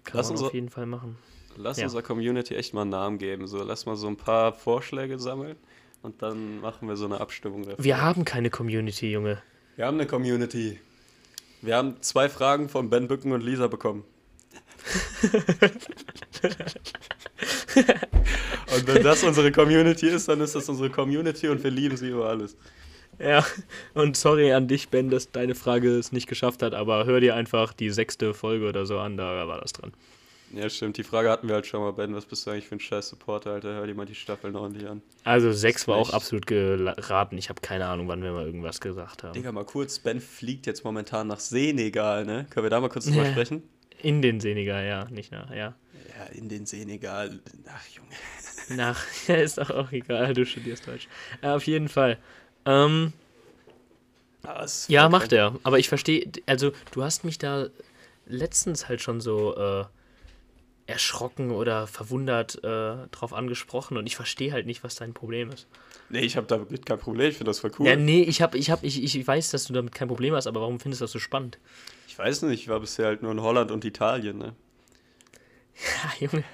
Kann Lass man uns auf jeden Fall machen. Lass Ja. unserer Community echt mal einen Namen geben. So, lass mal so ein paar Vorschläge sammeln und dann machen wir so eine Abstimmung dafür. Wir haben keine Community, Junge. Wir haben eine Community. Wir haben zwei Fragen von Ben Bücken und Lisa bekommen. und wenn das unsere Community ist, dann ist das unsere Community und wir lieben sie über alles. Ja, und sorry an dich, Ben, dass deine Frage es nicht geschafft hat, aber hör dir einfach die sechste Folge oder so an, da war das dran. Ja, stimmt. Die Frage hatten wir halt schon mal, Ben. Was bist du eigentlich für ein scheiß Supporter, Alter? Hör dir mal die Staffeln ordentlich an. Also sechs war auch absolut geraten. Ich habe keine Ahnung, wann wir mal irgendwas gesagt haben. Digga, mal kurz. Ben fliegt jetzt momentan nach Senegal, ne? Können wir da mal kurz drüber Ja. sprechen? In den Senegal, ja, nicht nach, ja. Ja, in den Senegal. Ach, Junge. Nach, ja, ist doch auch egal, du studierst Deutsch. Äh, auf jeden Fall. Ähm, Ah, ja, macht er. Aber ich verstehe, also du hast mich da letztens halt schon so äh, erschrocken oder verwundert äh, drauf angesprochen und ich verstehe halt nicht, was dein Problem ist. Nee, ich habe damit kein Problem. Ich finde das voll cool. Ja, nee, ich hab, ich hab, ich, ich weiß, dass du damit kein Problem hast, aber warum findest du das so spannend? Ich weiß nicht, ich war bisher halt nur in Holland und Italien, ne? Ja, Junge.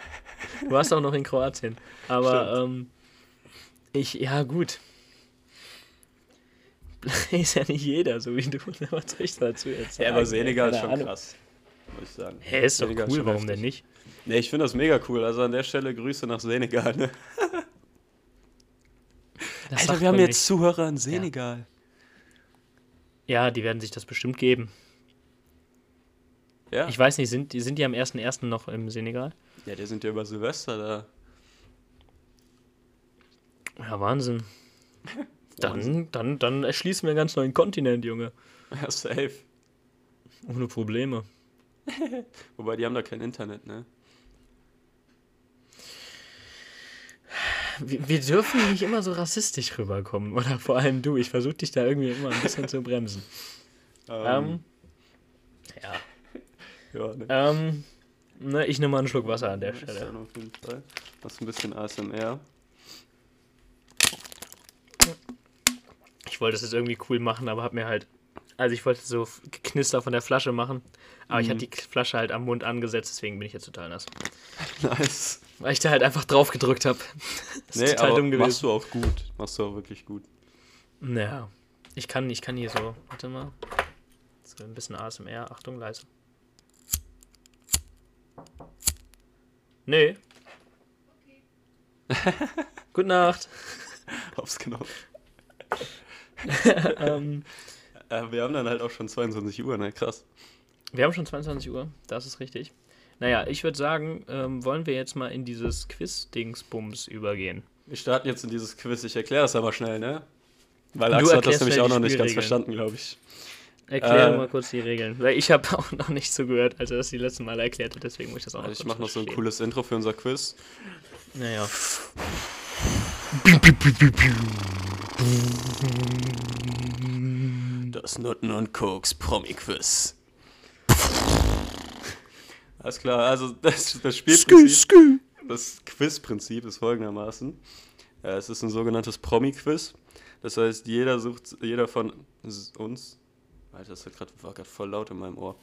Du warst auch noch in Kroatien. Aber ähm, ich, ja gut. Ist ja nicht jeder, so wie du. Was soll ich dazu jetzt Ja, aber Senegal ist schon Ahnung. krass. Muss ich sagen. Hä, ist doch Senegal cool, schon warum denn nicht? Nee, ich finde das mega cool. Also an der Stelle Grüße nach Senegal, ne? Alter, wir haben jetzt Zuhörer in Senegal. nicht. Ja, die werden sich das bestimmt geben. Ja. Ich weiß nicht, sind, die- sind die am 1.1. noch im Senegal? Ja, die sind ja über Silvester da. Ja, Wahnsinn. Dann, dann, dann erschließen wir einen ganz neuen Kontinent, Junge. Ja, safe. Ohne Probleme. Wobei, die haben da kein Internet, ne? Wir, wir dürfen nicht immer so rassistisch rüberkommen. Oder vor allem du. Ich versuche dich da irgendwie immer ein bisschen zu bremsen. Ähm, ja. ja, ne? Ähm, ne, ich nehme mal einen Schluck Wasser an der Ist Stelle. dann auf jeden Fall. Machst ein bisschen ASMR. Ich wollte es jetzt irgendwie cool machen, aber habe mir halt. Also ich wollte so Knister von der Flasche machen, aber ich Mhm. hatte die Flasche halt am Mund angesetzt, deswegen bin ich jetzt total nass. Nice. Weil ich da halt einfach drauf gedrückt habe. Das ist Nee, total aber dumm machst gewesen. du auch gut. Machst du auch wirklich gut. Naja. Ich kann, ich kann hier so. Warte mal. So ein bisschen ASMR. Achtung, leise. Nee. Gute Nacht. Aufs genommen. ähm, Äh, wir haben dann halt auch schon 22 Uhr, ne? Krass. wir haben schon 22 Uhr, das ist richtig. Naja, ich würde sagen, ähm, wollen wir jetzt mal in dieses Quiz-Dingsbums übergehen. Wir starten jetzt in dieses Quiz. Ich erkläre das aber schnell, ne? Weil Du Axel hat das nämlich auch noch nicht ganz verstanden, glaube ich. Erklär Äh, mal kurz die Regeln. Weil ich habe auch noch nicht so gehört, als er das die letzten Mal erklärt hat, deswegen muss ich das auch noch Also ich kurz mache noch so ein cooles Intro für unser Quiz. Naja. Das Nutten und Koks Promi-Quiz. Alles klar, also das, das Spielprinzip, das Quizprinzip ist folgendermaßen. Ja, es ist ein sogenanntes Promi-Quiz. Das heißt, jeder sucht, jeder von uns, Alter, das grad, war gerade voll laut in meinem Ohr.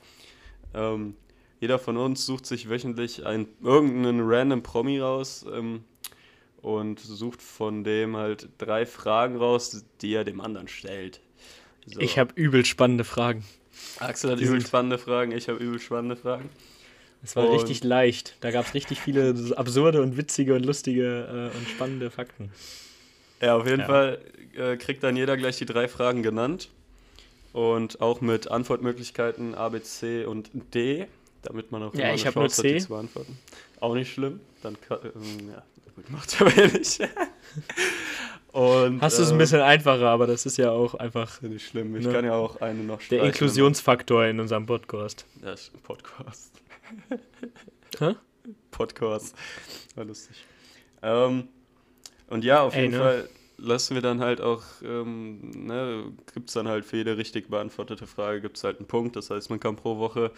Ähm, jeder von uns sucht sich wöchentlich ein, irgendeinen random Promi raus ähm, und sucht von dem halt drei Fragen raus, die er dem anderen stellt. So. Ich habe übel spannende Fragen. Axel hat übel spannende Fragen, ich habe übel spannende Fragen. Es war Und- richtig leicht. Da gab es richtig viele absurde und witzige und lustige äh, und spannende Fakten. Ja, auf jeden Ja. Fall äh, kriegt dann jeder gleich die drei Fragen genannt. Und auch mit Antwortmöglichkeiten A, B, C und D, damit man auch Ja, immer ich eine hab nur Chance hat, die C. zu beantworten. Auch nicht schlimm. Dann kann, ähm, ja, gut, macht aber eh nicht. und, Hast du es ein ähm, bisschen einfacher, aber das ist ja auch einfach Nicht schlimm. Ich Ne? kann ja auch eine noch der streichen. Inklusionsfaktor in unserem Podcast. Ja, Podcast. Hä? Podcast. War lustig. Ähm, und ja, auf Ey, jeden ne? Fall lassen wir dann halt auch, ähm, ne, gibt es dann halt für jede richtig beantwortete Frage gibt es halt einen Punkt. Das heißt, man kann pro Woche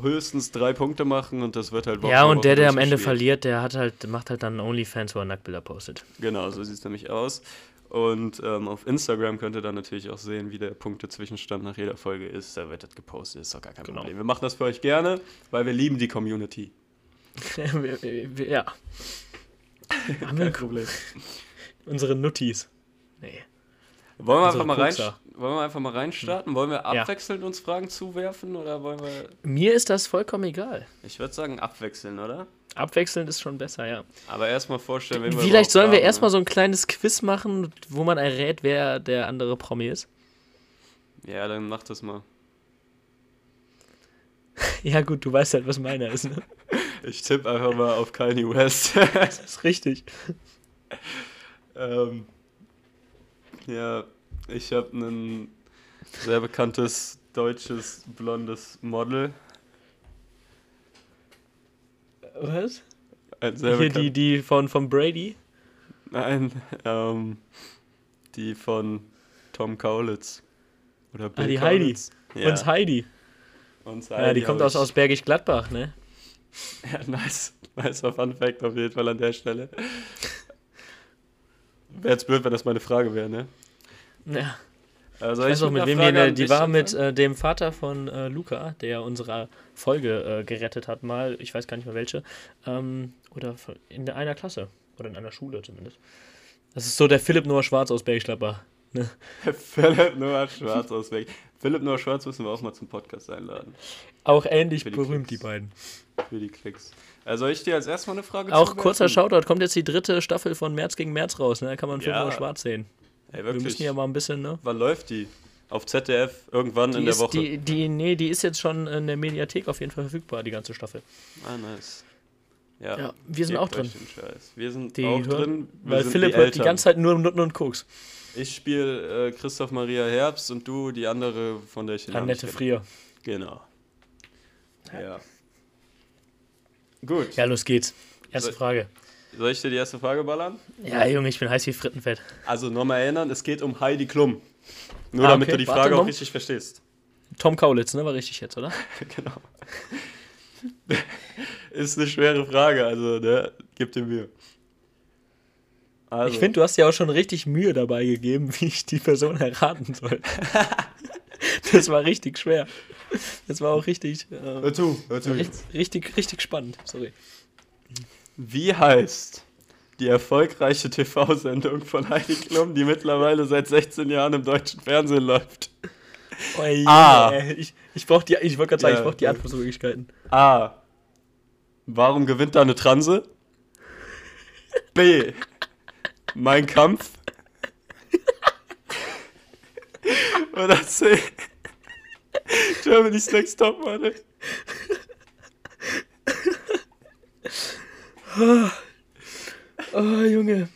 höchstens drei Punkte machen und das wird halt Woche ja, und der, der am Ende durchgespielt. verliert, der hat halt, macht halt dann OnlyFans, wo er Nacktbilder postet. Genau, so sieht es nämlich aus. Und ähm, auf Instagram könnt ihr dann natürlich auch sehen, wie der Punkte-Zwischenstand nach jeder Folge ist. Da wird das gepostet, ist doch gar kein Genau. Problem. Wir machen das für euch gerne, weil wir lieben die Community. Ja. Haben Kein Problem. unsere Nuttis. Nee. Wollen wir, Unsere einfach mal rein, Pupser. Wollen wir einfach mal reinstarten? Wollen wir Ja. abwechselnd uns Fragen zuwerfen oder wollen wir. Mir ist das vollkommen egal. Ich würde sagen, abwechseln, oder? Abwechselnd ist schon besser, ja. Aber erstmal vorstellen, wen wir Vielleicht sollen wir erstmal ne? so ein kleines Quiz machen, wo man errät, wer der andere Promi ist. Ja, dann mach das mal. Ja, gut, du weißt halt, was meiner ist, ne? Ich tippe einfach mal auf Kanye West. Das ist richtig. ähm, ja, ich habe ein sehr bekanntes deutsches blondes Model. Was? Ein sehr Hier die, die von, von Brady. Nein, ähm, die von Tom Kaulitz. Oder Bill Ah, die Heidi. Kaulitz. Ja, Und Heidi. uns Ja, Heidi die kommt aus, aus Bergisch Gladbach, ne? Ja, nice. Nicer Fun Fact auf jeden Fall an der Stelle. Wäre jetzt blöd, wenn das meine Frage wäre, ne? Ja. Also Ich weiß auch, mit wem die, Frage ne, die dich war mit äh, dem Vater von äh, Luca, der unsere Folge äh, gerettet hat, mal, ich weiß gar nicht mehr welche, ähm, oder in einer Klasse oder in einer Schule zumindest. Das ist so der Philipp Noah Schwarz aus Bergisch Gladbach. Ne? Philipp Noah Schwarz aus Weg. Philipp Noah Schwarz müssen wir auch mal zum Podcast einladen. Auch ähnlich die berühmt, Klicks. die beiden. Für die Klicks. Also ich dir als erstmal eine Frage Auch kurzer Shoutout, kommt jetzt die dritte Staffel von März gegen März raus, ne? Da kann man Philipp Ja. Noah Schwarz sehen. Ey, Wir wirklich. müssen ja mal ein bisschen, ne? Wann läuft die? Auf ZDF irgendwann in Die der ist, Woche. die, die, nee, die ist jetzt schon in der Mediathek auf jeden Fall verfügbar, die ganze Staffel. Ah, nice. Ja, Ja, wir sind auch drin. Wir sind Die auch hören- drin. Wir Weil Philipp die hört die ganze Zeit nur Nutten und Koks. Ich spiele äh, Christoph Maria Herbst und du die andere, von der ich den Annette Frier. Genau. Ja. Gut. Ja, los geht's. Erste So- Frage. Soll ich dir die erste Frage ballern? Ja, Junge, ich bin heiß wie Frittenfett. Also nochmal erinnern, es geht um Heidi Klum. Nur Ah, damit okay. du die Warte, Frage auch noch- richtig verstehst. Tom Kaulitz, ne? War richtig jetzt, oder? genau. Ist eine schwere Frage, also ne, gib dir Mühe. Also, Ich finde, du hast ja auch schon richtig Mühe dabei gegeben, wie ich die Person erraten soll. das war richtig schwer. Das war auch richtig, äh, hör zu, hör zu. richtig, richtig, richtig spannend. Sorry. Wie heißt die erfolgreiche TV-Sendung von Heidi Klum, die mittlerweile seit 16 Jahren im deutschen Fernsehen läuft? Oh, je, Ah. Ich, ich brauch die, ich wollte gerade sagen, Ja, ich brauche die. Antwortmöglichkeiten. A. Warum gewinnt da eine Transe? B. Mein Kampf? Oder C. Germany's Next Topmodel? Oh, Junge.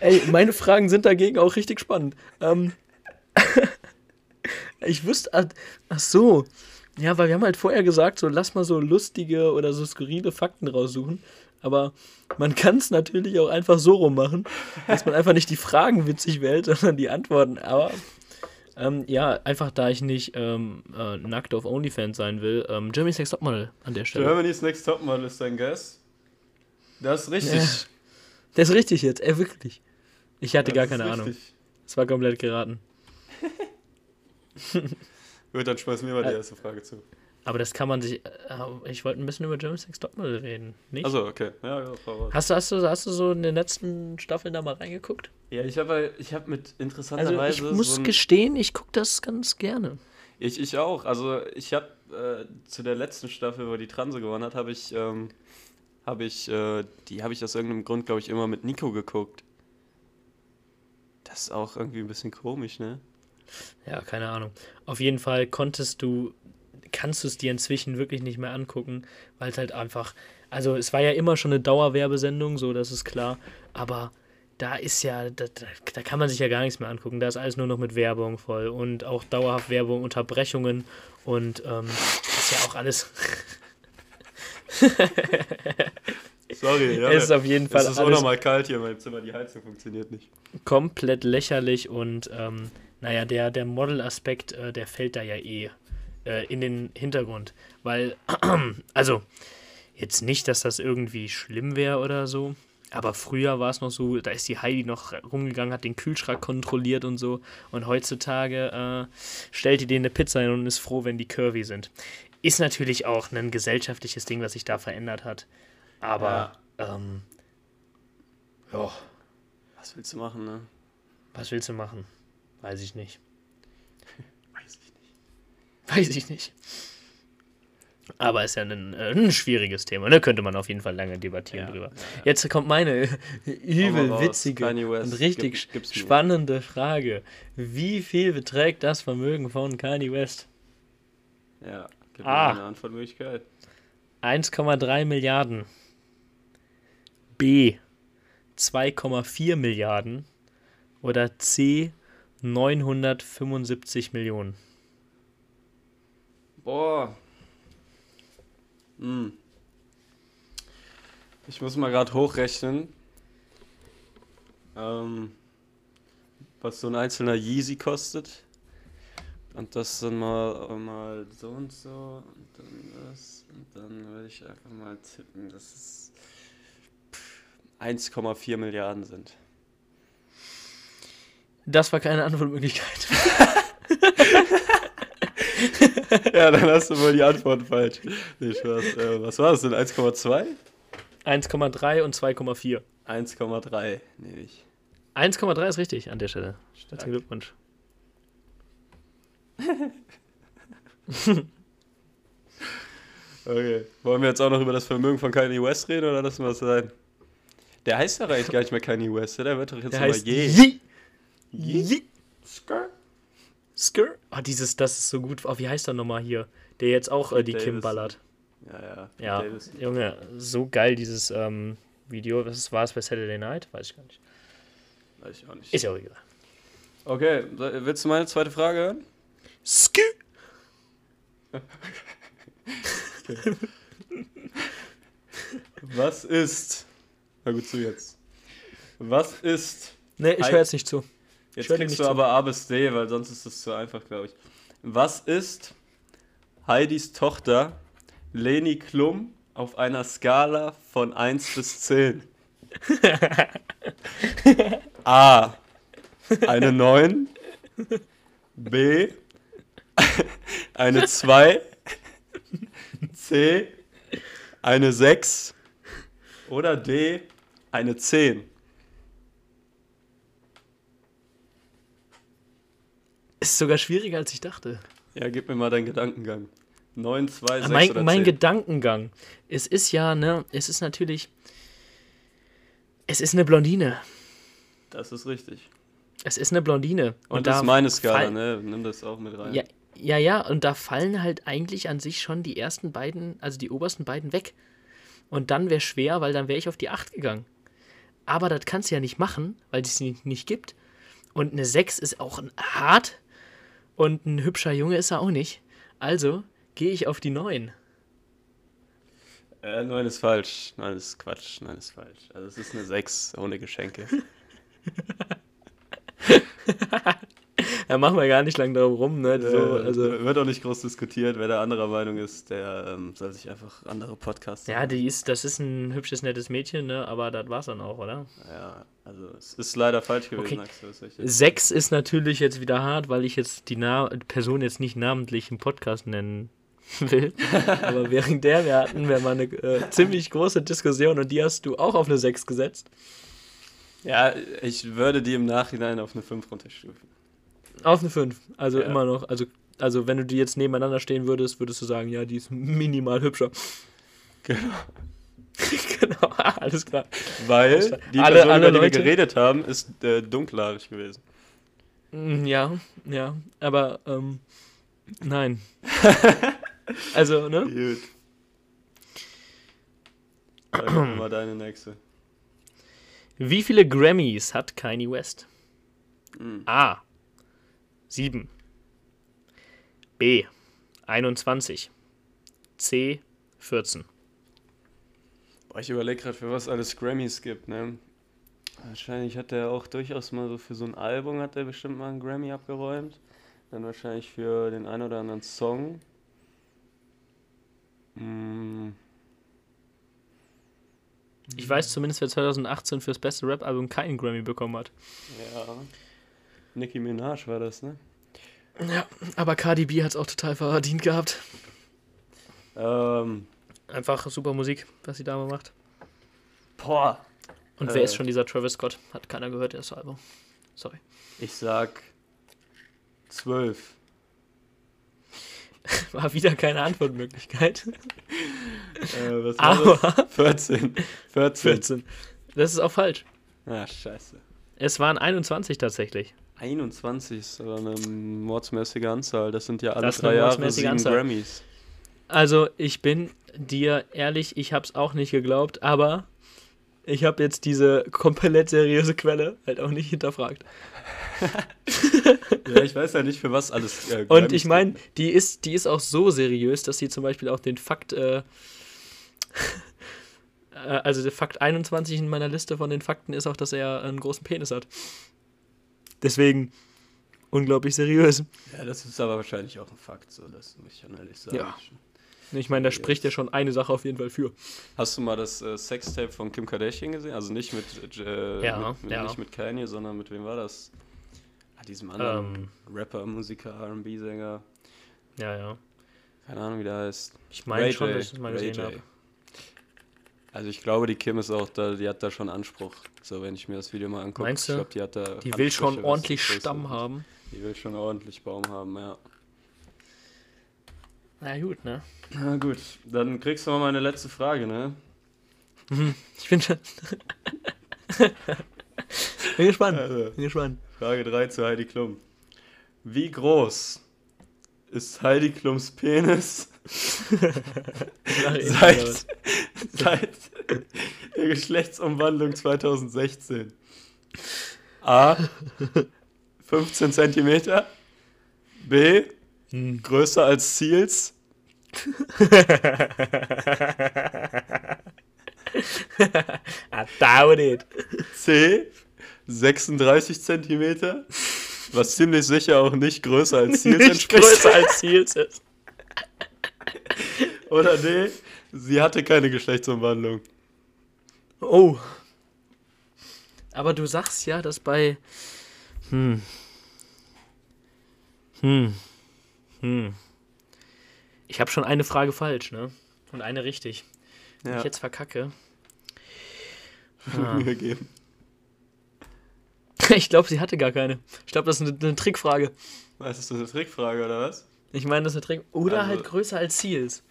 Ey, meine Fragen sind dagegen auch richtig spannend. Ähm, ich wusste, ach, ach so. Ja, weil wir haben halt vorher gesagt, so lass mal so lustige oder so skurrile Fakten raussuchen. Aber man kann es natürlich auch einfach so rummachen, dass man einfach nicht die Fragen witzig wählt, sondern die Antworten. Aber ähm, ja, einfach da ich nicht ähm, äh, nackt auf OnlyFans sein will, ähm, Jeremy's Next Topmodel an der Stelle. Germany's Next Topmodel ist dein Guess? Das ist richtig. Ja, Der ist richtig jetzt, ey, wirklich. Ich hatte Das gar keine Ahnung. Es war komplett geraten. Gut, dann schmeiß mir mal die Äh, erste Frage zu. Aber das kann man sich. Äh, ich wollte ein bisschen über German Sex Topmodel reden, nicht? Achso, okay. Ja, ja. Hast du, hast, du, hast du so in den letzten Staffeln da mal reingeguckt? Ja, ich habe ich hab mit Also interessanterweise. ich muss so gestehen, ich gucke das ganz gerne. ich, ich auch. Also ich habe äh, zu der letzten Staffel, wo die Transe gewonnen hat, habe ich, ähm, habe ich, äh, die habe ich aus irgendeinem Grund, glaube ich, immer mit Nico geguckt. Das ist auch irgendwie ein bisschen komisch, ne? Ja, keine Ahnung. Auf jeden Fall konntest du, kannst du es dir inzwischen wirklich nicht mehr angucken, weil es halt einfach, also es war ja immer schon eine Dauerwerbesendung, so das ist klar, aber da ist ja, da, da, kann man sich ja gar nichts mehr angucken. Da ist alles nur noch mit Werbung voll und auch dauerhaft Werbung, Unterbrechungen und ähm, ist ja auch alles, Sorry, ja. es ist auf jeden Fall es ist alles unnormal kalt hier in meinem Zimmer, die Heizung funktioniert nicht. komplett lächerlich und ähm, naja, der, der Model-Aspekt, äh, der fällt da ja eh äh, in den Hintergrund. Weil, also, jetzt nicht, dass das irgendwie schlimm wäre oder so, aber früher war es noch so, da ist die Heidi noch rumgegangen, hat den Kühlschrank kontrolliert und so und heutzutage äh, stellt die denen eine Pizza hin und ist froh, wenn die curvy sind. Ist natürlich auch ein gesellschaftliches Ding, was sich da verändert hat. Aber, ähm, ja, Was willst du machen, ne? was willst du machen? Weiß ich nicht. Weiß ich nicht. Weiß ich nicht. Aber ist ja ein, äh, ein schwieriges Thema, ne? Könnte man auf jeden Fall lange debattieren Ja, drüber. ja, ja. Jetzt kommt meine übel witzige und richtig gib- gib's mir. spannende Frage. Wie viel beträgt das Vermögen von Kanye West? Ja, gib Ah. eine Antwortmöglichkeit. 1,3 Milliarden. B. 2,4 Milliarden. Oder C. 975 Millionen. Boah. Hm. Ich muss mal gerade hochrechnen, ähm, was so ein einzelner Yeezy kostet. Und das dann mal, mal so und so und dann das. Und dann würde ich einfach mal tippen, dass es 1,4 Milliarden sind. Das war keine Antwortmöglichkeit. ja, dann hast du wohl die Antwort falsch. Nee, Spaß. Äh, was war das denn? 1,2? 1,3 und 2,4. 1,3 nehme ich. 1,3 ist richtig an der Stelle. Herzlichen Glückwunsch. Okay. Wollen wir jetzt auch noch über das Vermögen von Kanye West reden oder lassen wir es sein? Der heißt doch eigentlich gar nicht mehr Kanye West? Der wird doch jetzt Der nochmal heißt Je. Ye. Ye? Ye. Skr. Oh, dieses, das ist so gut. Oh, wie heißt er nochmal hier? Der jetzt auch äh, die Davis. Kim ballert. Ja, ja. Ja, Davis. Junge, so geil dieses ähm, Video. Was war es bei Saturday Night? Weiß ich gar nicht. Weiß ich auch nicht. Ist ja auch egal. Okay, willst du meine zweite Frage hören? Skr. Was ist. Na gut, zu jetzt. Was ist. Nee, ich höre jetzt nicht zu. Jetzt kriegst nicht du zu. aber A bis D, weil sonst ist das zu einfach, glaube ich. Was ist Heidis Tochter Leni Klum auf einer Skala von 1 bis 10? A. Eine 9. B. Eine 2. C. Eine 6. Oder D. Eine 10. Ist sogar schwieriger, als ich dachte. Ja, gib mir mal deinen Gedankengang. 9, 2, 6 mein oder mein 10. Gedankengang. Es ist ja, ne, es ist natürlich. Es ist eine Blondine. Das ist richtig. Es ist eine Blondine. Und, das ist meine Skala, ne? Nimm das auch mit rein. Ja, ja, ja, und da fallen halt eigentlich an sich schon die ersten beiden, also die obersten beiden weg. Und dann wäre schwer, weil dann wäre ich auf die 8 gegangen. Aber das kannst du ja nicht machen, weil es sie nicht, nicht gibt. Und eine 6 ist auch ein hart und ein hübscher Junge ist er auch nicht. Also gehe ich auf die 9. Äh, 9 ist falsch. 9 ist Quatsch. 9 ist falsch. Also es ist eine 6 ohne Geschenke. Da machen wir gar nicht lange darum rum, ne? So, Äh, also, wird auch nicht groß diskutiert. Wer da anderer Meinung ist, der ähm, soll sich einfach andere Podcasts ja, die ist, das ist ein hübsches, nettes Mädchen, ne? Aber das war's dann auch, oder? Ja, also es ist leider falsch gewesen, Okay. Axel. ist richtig. 6 ist natürlich jetzt wieder hart, weil ich jetzt die Na Person jetzt nicht namentlich im Podcast nennen will. Aber während der wir hatten, wäre mal eine äh, ziemlich große Diskussion und die hast du auch auf eine 6 gesetzt. Ja, ich würde die im Nachhinein auf eine 5 runterstufen. Auf eine 5. Also Ja. immer noch. Also, also wenn du die jetzt nebeneinander stehen würdest, würdest du sagen, ja, die ist minimal hübscher. Genau. genau, alles klar. Weil die Alle- Person, alle über die wir Leute- geredet haben, ist äh, dunkelhaarig gewesen. Mm, Ja, ja, aber ähm, nein. also, ne? Gut. Dann mal deine nächste. Wie viele Grammys hat Kanye West? Mhm. A. 7. B. 21. C. 14. Boah, ich überlege gerade, für was alles Grammys gibt, ne? Wahrscheinlich hat er auch durchaus mal so für so ein Album hat er bestimmt mal einen Grammy abgeräumt. Dann wahrscheinlich für den einen oder anderen Song. Mm, Ich weiß zumindest, wer 2018 fürs beste Rap-Album keinen Grammy bekommen hat. ja. Nicki Minaj war das, ne? Ja, aber Cardi B hat es auch total verdient gehabt. Ähm, Einfach super Musik, was die Dame macht. boah. Und Äh. wer ist schon dieser Travis Scott? Hat keiner gehört, das Album. Sorry. Ich sag zwölf. War wieder keine Antwortmöglichkeit. Äh, was war Aber das? 14. 14. 14. Das ist auch falsch. Ah, scheiße. Es waren 21 tatsächlich. 21 ist aber eine mordsmäßige Anzahl. Das sind ja alle drei Jahre sieben Anzahl. Grammys. Also, ich bin dir ehrlich, ich hab's auch nicht geglaubt, aber ich habe jetzt diese komplett seriöse Quelle halt auch nicht hinterfragt. ja, ich weiß ja nicht, für was alles. Äh, Und ich meine, die ist, die ist auch so seriös, dass sie zum Beispiel auch den Fakt, äh, äh also der Fakt 21 in meiner Liste von den Fakten ist auch, dass er einen großen Penis hat. Deswegen unglaublich seriös. Ja, das ist aber wahrscheinlich auch ein Fakt, so das muss ich ehrlich sagen. Ja. Ich meine, da spricht ja schon eine Sache auf jeden Fall für. Hast du mal das äh, Sextape von Kim Kardashian gesehen? Also nicht mit, äh, ja, mit, ja. nicht mit Kanye, sondern mit wem war das? Ah, diesem anderen Ähm. Rapper, Musiker, R&B-Sänger. Ja, ja. Keine Ahnung, wie der heißt. Ich meine schon, dass ich es mal gesehen habe. Also ich glaube, die Kim ist auch da, die hat da schon Anspruch. So, wenn ich mir das Video mal angucke. Meinst du? Ich glaube, die hat da. Die will schon ordentlich Stamm haben. Die will schon ordentlich Baum haben, ja. Na gut, ne? Na gut, dann kriegst du mal meine letzte Frage, ne? Ich bin schon. bin gespannt. Also, Bin gespannt. Frage 3 zu Heidi Klum. Wie groß ist Heidi Klums Penis seit, seit der Geschlechtsumwandlung 2016? A. 15 cm. B. Hm. Größer als Seals. I doubt it. C. 36 cm. Was ziemlich sicher auch nicht größer als Seals Nicht entspricht. größer als Seals ist. Oder D. Sie hatte keine Geschlechtsumwandlung. Oh. Aber du sagst ja, dass bei. Hm. Hm. Hm. Ich habe schon eine Frage falsch, ne? Und eine richtig. Wenn Ja, ich jetzt verkacke. mir geben. Ich glaube, sie hatte gar keine. Ich glaube, das ist eine, eine Trickfrage. Was ist das eine Trickfrage oder was? Ich meine, das ist eine Trick. Oder Also- halt größer als Seals.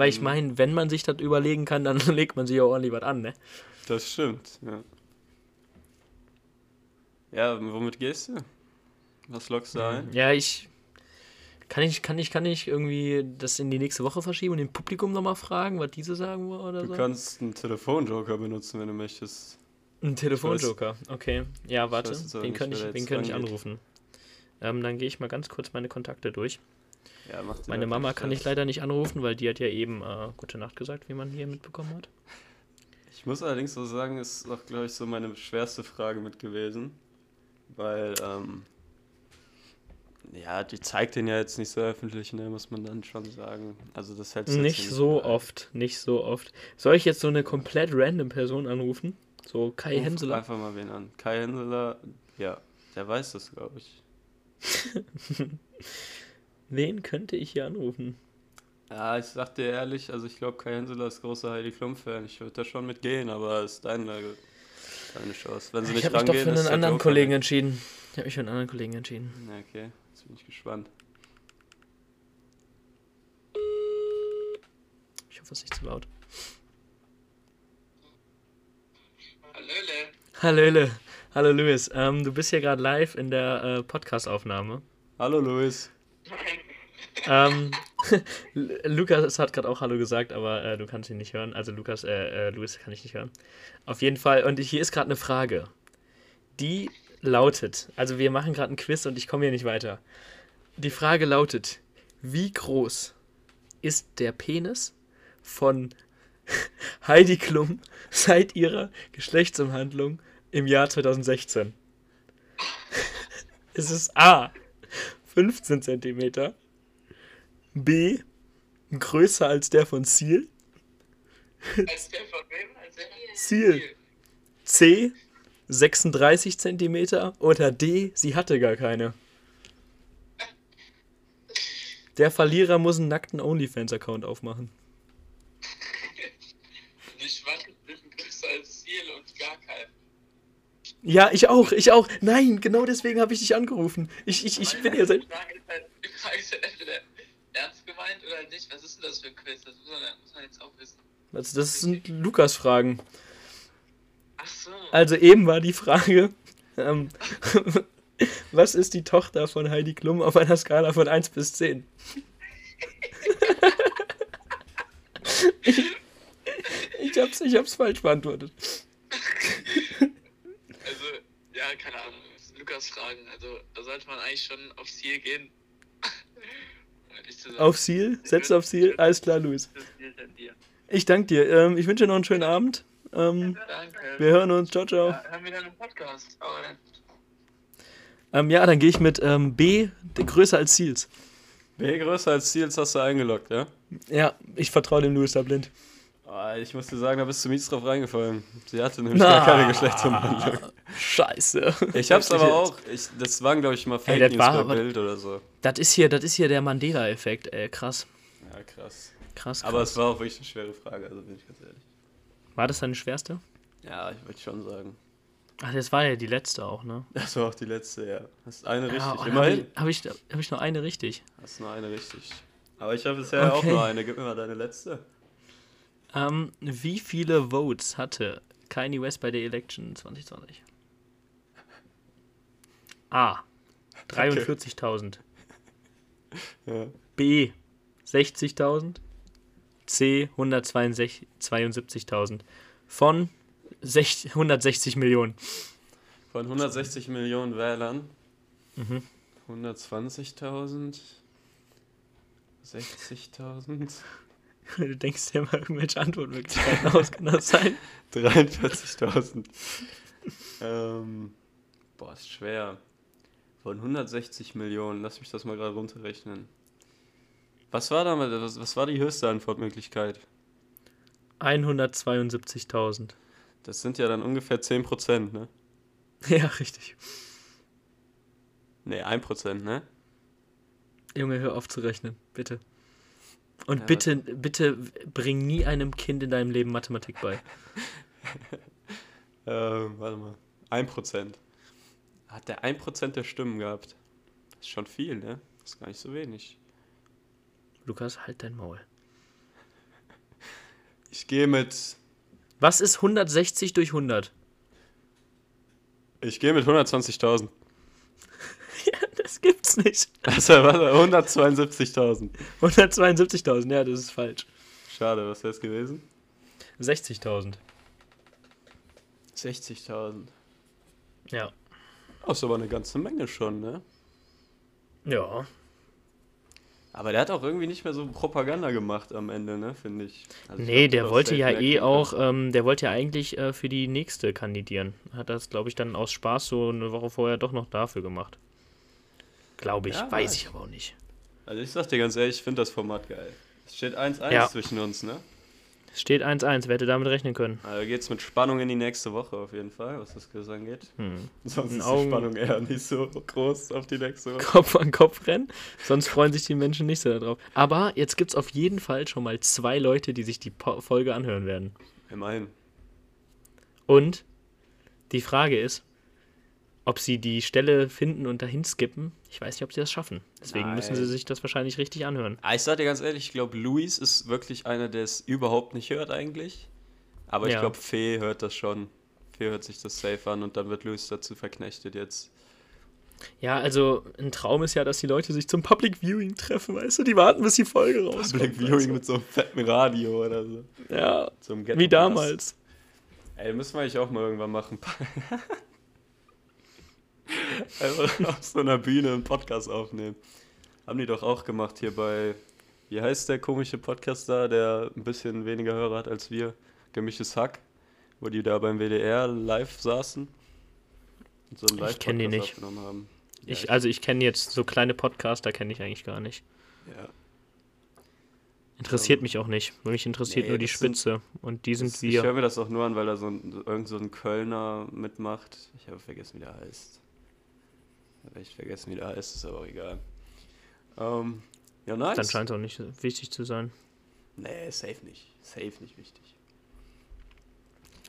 Weil ich Mhm. meine, wenn man sich das überlegen kann, dann legt man sich ja ordentlich was an, ne? Das stimmt, ja. Ja, womit gehst du? Was lockst du ein? Ja, ich. Kann ich, kann ich, kann ich irgendwie das in die nächste Woche verschieben und dem Publikum nochmal fragen, was diese sagen oder Du so? kannst einen Telefonjoker benutzen, wenn du möchtest. Ein Telefonjoker, okay. Ja, warte. weiß nicht, kann ich, kann ich anrufen? Ähm, dann gehe ich mal ganz kurz meine Kontakte durch. Ja, Meine Mama kann ich leider nicht anrufen, weil die hat ja eben äh, Gute Nacht gesagt, wie man hier mitbekommen hat. Ich muss allerdings so sagen, ist auch, glaube ich, so meine schwerste Frage mit gewesen. Weil, ähm, ja, die zeigt den ja jetzt nicht so öffentlich, ne, muss man dann schon sagen. Also das jetzt Nicht so bereit. oft, nicht so oft. Soll ich jetzt so eine komplett random Person anrufen? So Kai Ruf Henseler? Einfach mal wen an. Kai Henseler, ja, der weiß das, glaube ich. Wen könnte ich hier anrufen? Ja, ich sag dir ehrlich, also ich glaube, Kai Henseler ist großer Heidi Klum-Fan. Ich würde da schon mitgehen, aber ist deine, deine Chance. Wenn sie Ich nicht habe mich doch für einen der anderen Joker Kollegen entschieden. Ich habe mich für einen anderen Kollegen entschieden. Ja, okay, jetzt bin ich gespannt. Ich hoffe, es ist nicht zu laut. Hallöle. Hallöle. Hallo Luis. Ähm, du bist hier gerade live in der äh, Podcast-Aufnahme. Hallo Luis. Ähm, Lukas hat gerade auch Hallo gesagt, aber äh, du kannst ihn nicht hören. Also Lukas, äh, äh, Luis kann ich nicht hören. Auf jeden Fall. Und hier ist gerade eine Frage. Die lautet, also wir machen gerade ein Quiz und ich komme hier nicht weiter. Die Frage lautet, wie groß ist der Penis von Heidi Klum seit ihrer Geschlechtsumhandlung im Jahr 2016? Ist es A 15 cm, B größer als der von Seal, Als der von wem? Als der Ziel. C 36 cm oder D sie hatte gar keine? Der Verlierer muss einen nackten OnlyFans-Account aufmachen. Ich schwanke zwischen größer als Ziel und gar kein. Ja, ich auch, ich auch. Nein, genau deswegen habe ich dich angerufen. Ich, ich, ich bin hier seit. Die Frage ist halt, die Frage ist halt entweder oder nicht. Was ist denn das für ein Quiz? Das muss man, muss man jetzt auch wissen. Also das sind Lukas-Fragen. Ach so. Also eben war die Frage, ähm, was ist die Tochter von Heidi Klum auf einer Skala von 1 bis 10? Ich hab's, ich hab's falsch beantwortet. Also, ja, keine Ahnung. Lukas Fragen. Also, da sollte man eigentlich schon aufs Ziel gehen. Um ehrlich zu sein. Auf Ziel? Setz auf Ziel? Alles klar, Luis. Ich danke dir. Ähm, ich wünsche dir noch einen schönen Abend. Ähm, Danke. wir hören uns. Ciao, ciao. Ja, hören wir dann im Podcast. Dann. Ähm, ja, dann gehe ich mit ähm, B größer als Ziels. B größer als Ziels hast du eingeloggt, ja? Ja, ich vertraue dem Louis da blind. Ah, ich muss dir sagen, da bist du mies drauf reingefallen. Sie hatte nämlich gar keine Geschlechtsumwandlung. Scheiße. Ich hab's aber auch. Ich, das waren, glaube ich, mal Fake Ey, News war bei Bild oder so. Das ist hier, das ist hier der Mandela-Effekt, ey. Krass. Ja, krass. Krass, krass. Aber es war auch wirklich eine schwere Frage, also bin ich ganz ehrlich. war das deine schwerste? Ja, ich würde schon sagen. Ach, das war ja die letzte auch, ne? Das war auch die letzte, ja. Hast eine richtig. Ja, oh, Immerhin. Habe ich, hab ich, hab ich nur eine richtig. Hast nur eine richtig. Aber ich habe bisher auch Okay. nur eine. Gib mir mal deine letzte. Ähm, wie viele Votes hatte Kanye West bei der Election 2020? A. 43.000. Ja. B. 60.000. C. 172.000. Von sech- 160 Millionen. Von 160 Millionen Wählern. Mhm. 120.000. 60.000. Du denkst dir mal irgendwelche Antwortmöglichkeiten aus, kann das sein? 43.000. ähm, boah, ist schwer. Von 160 Millionen, lass mich das mal gerade runterrechnen. Was war damals, was, was war die höchste Antwortmöglichkeit? 172.000. Das sind ja dann ungefähr 10%, ne? Ja, richtig. Ne, 1%, ne? Junge, hör auf zu rechnen, bitte. Und Ja. bitte, bitte bring nie einem Kind in deinem Leben Mathematik bei. Ähm, warte mal. 1%. Hat der 1% der Stimmen gehabt? Das ist schon viel, ne? Das ist gar nicht so wenig. Lukas, halt dein Maul. Ich gehe mit. Was ist 160 durch 100? Ich gehe mit 120.000. Das gibt's nicht. Also, warte, 172.000. 172.000, ja, das ist falsch. Schade, was wäre es gewesen? 60.000. 60.000. Ja. Das ist aber eine ganze Menge schon, ne? Ja. Aber der hat auch irgendwie nicht mehr so Propaganda gemacht am Ende, ne, finde ich. Also ich Nee, glaub, der wollte ja eh auch, ähm, der wollte ja eigentlich äh, für die nächste kandidieren. Hat das, glaube ich, dann aus Spaß so eine Woche vorher doch noch dafür gemacht. Glaube ich, Ja, weiß ich aber auch nicht. Also ich sag dir ganz ehrlich, ich finde das Format geil. Es steht 1-1 Ja. zwischen uns, ne? Es steht 1-1, wer hätte damit rechnen können? Also geht's mit Spannung in die nächste Woche auf jeden Fall, was das Quiz angeht. Hm. Sonst In ist Augen- die Spannung eher nicht so groß auf die nächste Woche. Kopf an Kopf rennen, sonst freuen sich die Menschen nicht so darauf. Aber jetzt gibt es auf jeden Fall schon mal zwei Leute, die sich die Po- Folge anhören werden. Immerhin. Und die Frage ist, ob sie die Stelle finden und dahin skippen. Ich weiß nicht, ob sie das schaffen. Deswegen müssen sie Nein. sich das wahrscheinlich richtig anhören. Ah, ich sag dir ganz ehrlich, ich glaube, Luis ist wirklich einer, der es überhaupt nicht hört eigentlich. Aber ich Ja. glaube, Fee hört das schon. Fee hört sich das safe an und dann wird Luis dazu verknechtet jetzt. Ja, also ein Traum ist ja, dass die Leute sich zum Public Viewing treffen, weißt du? Die warten, bis die Folge rauskommt. Public Viewing du? mit so einem fetten Radio oder so. Ja, wie damals. Ey, müssen wir eigentlich auch mal irgendwann machen. Einfach auf so einer Bühne einen Podcast aufnehmen. Haben die doch auch gemacht hier bei, wie heißt der komische Podcast da, der ein bisschen weniger Hörer hat als wir? Gemischtes Hack, wo die da beim WDR live saßen. So Ich kenn die nicht. haben. Ja, Ich, also ich kenne jetzt so kleine Podcaster, kenne ich eigentlich gar nicht. ja. Interessiert Ähm, mich auch nicht. Mich interessiert nee, nur die das sind- Spitze. Und die sind Das, ich höre wir. mir das auch nur an, weil da so ein, irgend so ein Kölner mitmacht. Ich habe vergessen, wie der heißt. Ich habe echt vergessen, wie der heißt, ist aber auch egal. Ähm, ja, nice. Dann scheint es auch nicht wichtig zu sein. Nee, safe nicht. Safe nicht wichtig.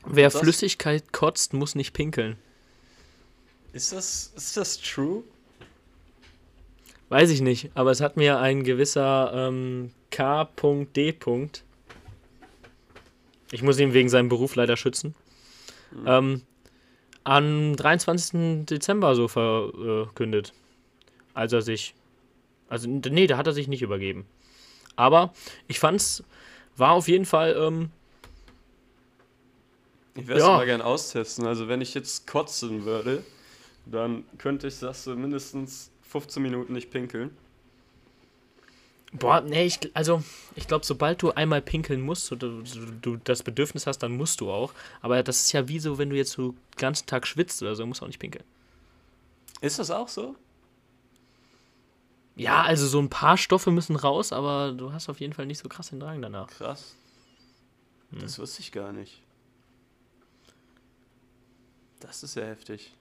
Wer das- Flüssigkeit kotzt, muss nicht pinkeln. Ist das, ist das true? Weiß ich nicht, aber es hat mir ein gewisser ähm, K.D. Ich muss ihn wegen seinem Beruf leider schützen. Hm. Ähm, am 23. Dezember so verkündet. Als er sich. Also, nee, da hat er sich nicht übergeben. Aber ich fand's war auf jeden Fall, ähm, Ich würde es Ja. mal gerne austesten. Also wenn ich jetzt kotzen würde, dann könnte ich, sagst du, mindestens 15 Minuten nicht pinkeln. Boah, nee, ich, also, ich glaube, sobald du einmal pinkeln musst oder du, du das Bedürfnis hast, dann musst du auch. Aber das ist ja wie so, wenn du jetzt so den ganzen Tag schwitzt oder so, musst du auch nicht pinkeln. Ist das auch so? Ja, also so ein paar Stoffe müssen raus, aber du hast auf jeden Fall nicht so krass den Drang danach. Krass. Hm. Das wusste ich gar nicht. Das ist ja heftig.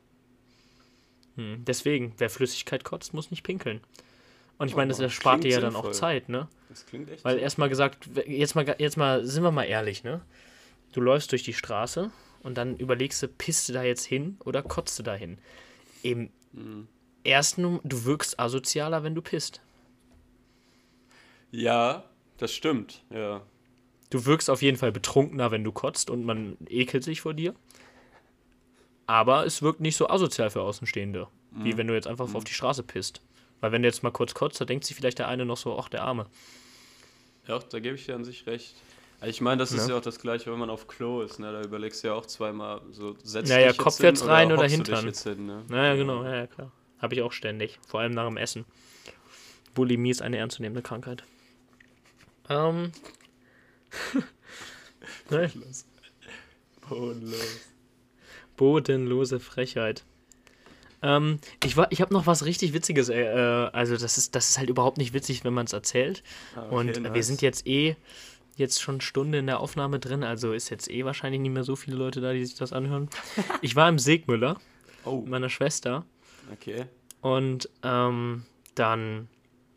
Hm. Deswegen, wer Flüssigkeit kotzt, muss nicht pinkeln. Und ich Oh, meine, das erspart dir ja dann auch. Zeit, ne? Das klingt echt Weil erstmal gesagt, jetzt mal, jetzt mal, sind wir mal ehrlich, ne? Du läufst durch die Straße und dann überlegst du, pisst du da jetzt hin oder kotzt du da hin? Im Mhm. ersten, du wirkst asozialer, wenn du pisst. Ja, das stimmt. Ja. Du wirkst auf jeden Fall betrunkener, wenn du kotzt und man ekelt sich vor dir. Aber es wirkt nicht so asozial für Außenstehende, wie wenn du jetzt einfach auf die Straße pisst. Weil wenn du jetzt mal kurz kotzt, da denkt sich vielleicht der eine noch so, ach, der Arme. Ja, da gebe ich dir an sich recht. Also Ich meine, das ist Ne? ja auch das Gleiche, wenn man auf Klo ist. Ne? Da überlegst du ja auch zweimal, so setzt Naja, dich jetzt Kopfwärts hin rein oder dich Hintern. Jetzt hin, ne? Naja, genau, ja, ja klar. Habe ich auch ständig. Vor allem nach dem Essen. Bulimie ist eine ernstzunehmende Krankheit. Ähm. ne? Bodenlos. Bodenlose Frechheit. Ähm, ich war, ich habe noch was richtig Witziges. Äh, äh, also das ist, das ist halt überhaupt nicht witzig, wenn man es erzählt. Ah, okay, Und äh, wir nice. sind jetzt eh jetzt schon eine Stunde in der Aufnahme drin, also ist jetzt eh wahrscheinlich nicht mehr so viele Leute da, die sich das anhören. Ich war im Segmüller Oh, mit meiner Schwester okay. und ähm, dann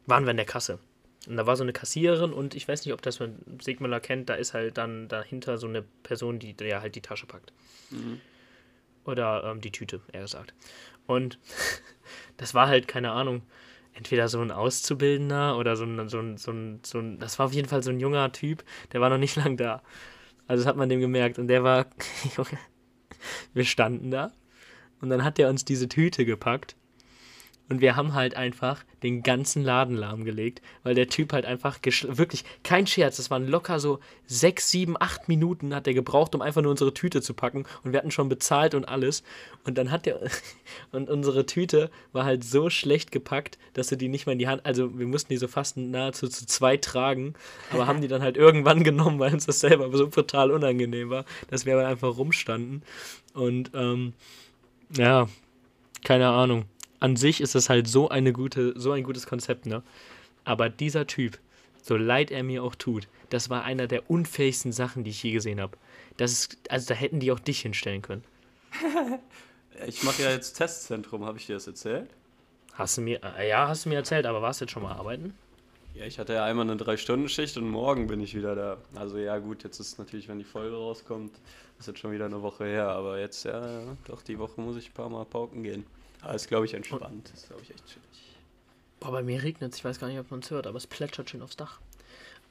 waren wir in der Kasse. Und da war so eine Kassiererin und ich weiß nicht, ob das man Segmüller kennt, da ist halt dann dahinter so eine Person, die der halt die Tasche packt. Mhm. Oder ähm, die Tüte, eher gesagt. Und das war halt, keine Ahnung, entweder so ein Auszubildender oder so ein, so ein, so ein, so ein, das war auf jeden Fall so ein junger Typ, der war noch nicht lang da. Also das hat man dem gemerkt. Und der war, Junge, wir standen da und dann hat er uns diese Tüte gepackt und wir haben halt einfach den ganzen Laden lahmgelegt, weil der Typ halt einfach wirklich kein Scherz, das waren locker so sechs, sieben, acht Minuten hat er gebraucht, um einfach nur unsere Tüte zu packen. Und wir hatten schon bezahlt und alles. Und dann hat der und unsere Tüte war halt so schlecht gepackt, dass wir die nicht mal in die Hand, also wir mussten die so fast nahezu zu zweit tragen, aber haben die dann halt irgendwann genommen, weil uns das selber so total unangenehm war, dass wir einfach rumstanden. Und ähm, ja, keine Ahnung. An sich ist es halt so eine gute, so ein gutes Konzept, ne? Aber dieser Typ, so leid er mir auch tut, das war einer der unfähigsten Sachen, die ich je gesehen habe. Das ist, also da hätten die auch dich hinstellen können. Ich mache ja jetzt Testzentrum, habe ich dir das erzählt? Hast du mir, äh, ja, hast du mir erzählt, aber warst du jetzt schon mal arbeiten? Ja, ich hatte ja einmal eine 3-Stunden-Schicht und morgen bin ich wieder da. Also ja gut, jetzt ist natürlich, wenn die Folge rauskommt, ist jetzt schon wieder eine Woche her. Aber jetzt, ja, ja, doch, die Woche muss ich ein paar Mal pauken gehen. Aber ist, glaube ich, entspannt. Ist, glaube ich, echt chillig. Boah, bei mir regnet es. Ich weiß gar nicht, ob man es hört, aber es plätschert schön aufs Dach.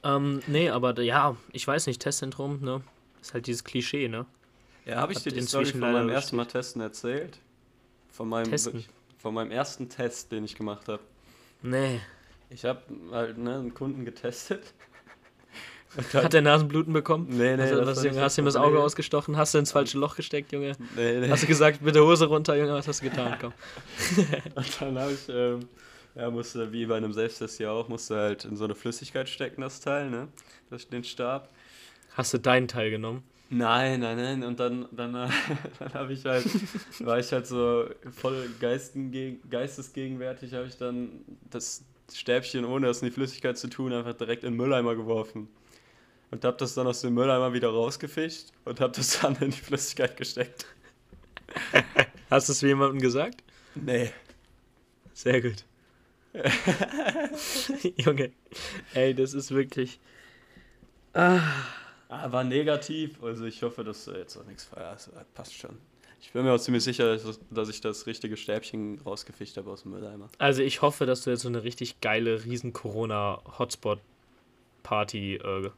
Ähm, nee, aber ja, ich weiß nicht, Testzentrum, ne? Ist halt dieses Klischee, ne? Ja, habe ich Habt dir die Story inzwischen von meinem ersten Mal testen erzählt? Von meinem, Testen? von meinem ersten Test, den ich gemacht habe. Nee. Ich habe halt ne, einen Kunden getestet. Und Hat der Nasenbluten bekommen? Nee, nee, hast, du- das was, war Junge, hast du ihm das Auge Problem. ausgestochen? Hast du ins falsche Loch gesteckt, Junge? Nee, nee. Hast du gesagt, bitte Hose runter, Junge? Was hast du getan? Komm. Und dann habe ich, ähm, ja, musste, wie bei einem Selbsttest ja auch, musste halt in so eine Flüssigkeit stecken, das Teil, ne? Das, den Stab. Hast du deinen Teil genommen? Nein, nein, nein. Und dann, dann, dann habe ich halt, war ich halt so voll geistesgegenwärtig, habe ich dann das Stäbchen, ohne das in die Flüssigkeit zu tun, einfach direkt in den Mülleimer geworfen. Und habe das dann aus dem Mülleimer wieder rausgefischt und habe das dann in die Flüssigkeit gesteckt. Hast du es jemandem gesagt? Nee. Sehr gut. Junge, ey, das ist wirklich. Aber negativ, also ich hoffe, dass du jetzt auch nichts feierst. Passt schon. Ich bin mir auch ziemlich sicher, dass, ich das richtige Stäbchen rausgefischt habe aus dem Mülleimer. Also, ich hoffe, dass du jetzt so eine richtig geile, riesen Corona-Hotspot-Party äh,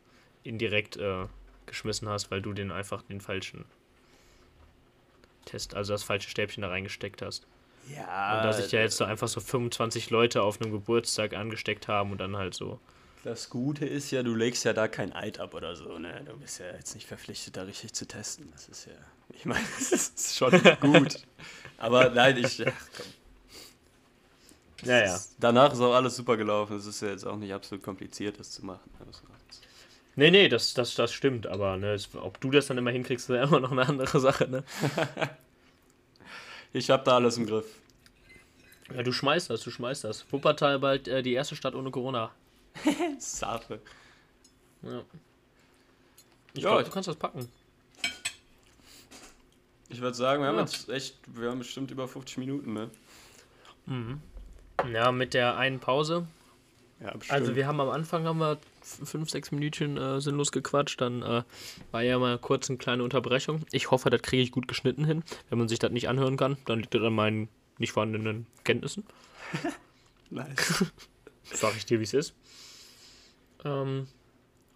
indirekt äh, geschmissen hast, weil du den einfach den falschen Test, also das falsche Stäbchen da reingesteckt hast. Ja. Und dass sich ja jetzt so einfach so 25 Leute auf einem Geburtstag angesteckt haben und dann halt so. Das Gute ist ja, du legst ja da kein Eid ab oder so, ne? Du bist ja jetzt nicht verpflichtet, da richtig zu testen. Das ist ja, ich meine, das ist schon gut. Aber nein, ich, ach, komm. Ja, ja. Es- Danach ist auch alles super gelaufen. Es ist ja jetzt auch nicht absolut kompliziert, das zu machen. Also, Nee, nee, das, das, das stimmt, aber ne, es, ob du das dann immer hinkriegst, ist ja immer noch eine andere Sache, ne? Ich habe da alles im Griff. Ja, du schmeißt das, du schmeißt das. Wuppertal bald äh, die erste Stadt ohne Corona. Sache. Ja. Ich Ja, glaube, ich- du kannst das packen. Ich würde sagen, wir haben Ja. jetzt echt, wir haben bestimmt über 50 Minuten, ne? Ja, mit der einen Pause. Ja. Also wir haben am Anfang haben wir fünf, sechs Minütchen äh, sinnlos gequatscht, dann äh, war ja mal kurz eine kleine Unterbrechung. Ich hoffe, das kriege ich gut geschnitten hin. Wenn man sich das nicht anhören kann, dann liegt das an meinen nicht vorhandenen Kenntnissen. nice. Sag ich dir, wie es ist. Ähm,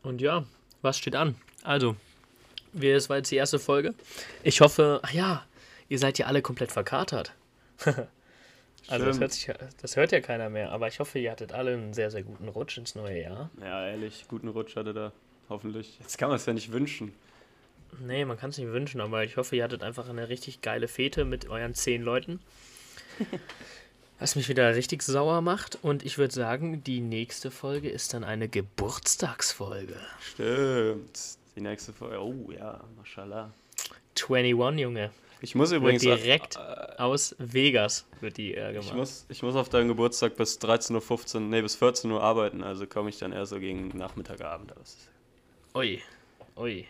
und ja, was steht an? Also, wir, es war jetzt die erste Folge. Ich hoffe, ach ja, ihr seid ja alle komplett verkatert. also, das hört, sich, ja- das hört ja keiner mehr, aber ich hoffe, ihr hattet alle einen sehr, sehr guten Rutsch ins neue Jahr. Ja, ehrlich, guten Rutsch hatte da. Hoffentlich. Jetzt kann man es ja nicht wünschen. Nee, man kann es nicht wünschen, aber ich hoffe, ihr hattet einfach eine richtig geile Fete mit euren zehn Leuten. Was mich wieder richtig sauer macht. Und ich würde sagen, die nächste Folge ist dann eine Geburtstagsfolge. Stimmt. Die nächste Folge. Oh ja, mashallah. 21, Junge. Ich muss Wird übrigens. direkt äh, aus Vegas wird die äh, ich, gemacht. muss, ich muss auf deinen Geburtstag bis 13.15 Uhr, nee, bis 14 Uhr arbeiten, also komme ich dann eher so gegen Nachmittagabend aus. Ui, ui.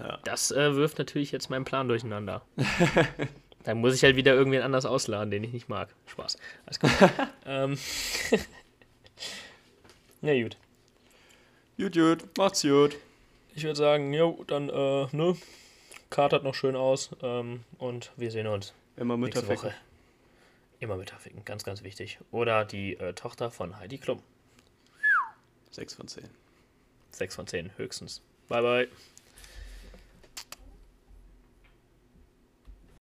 Ja. Das äh, wirft natürlich jetzt meinen Plan durcheinander. Dann muss ich halt wieder irgendwen anders ausladen, den ich nicht mag. Spaß. Alles gut. ähm. Na gut. Gut, gut, macht's gut. Ich würde sagen, jo, dann, äh, ne? Katert noch schön aus ähm, und wir sehen uns Immer Woche. Immer Mütterficken, ganz, ganz wichtig. Oder die äh, Tochter von Heidi Klum. 6 von 10. 6 von 10 höchstens. Bye, bye.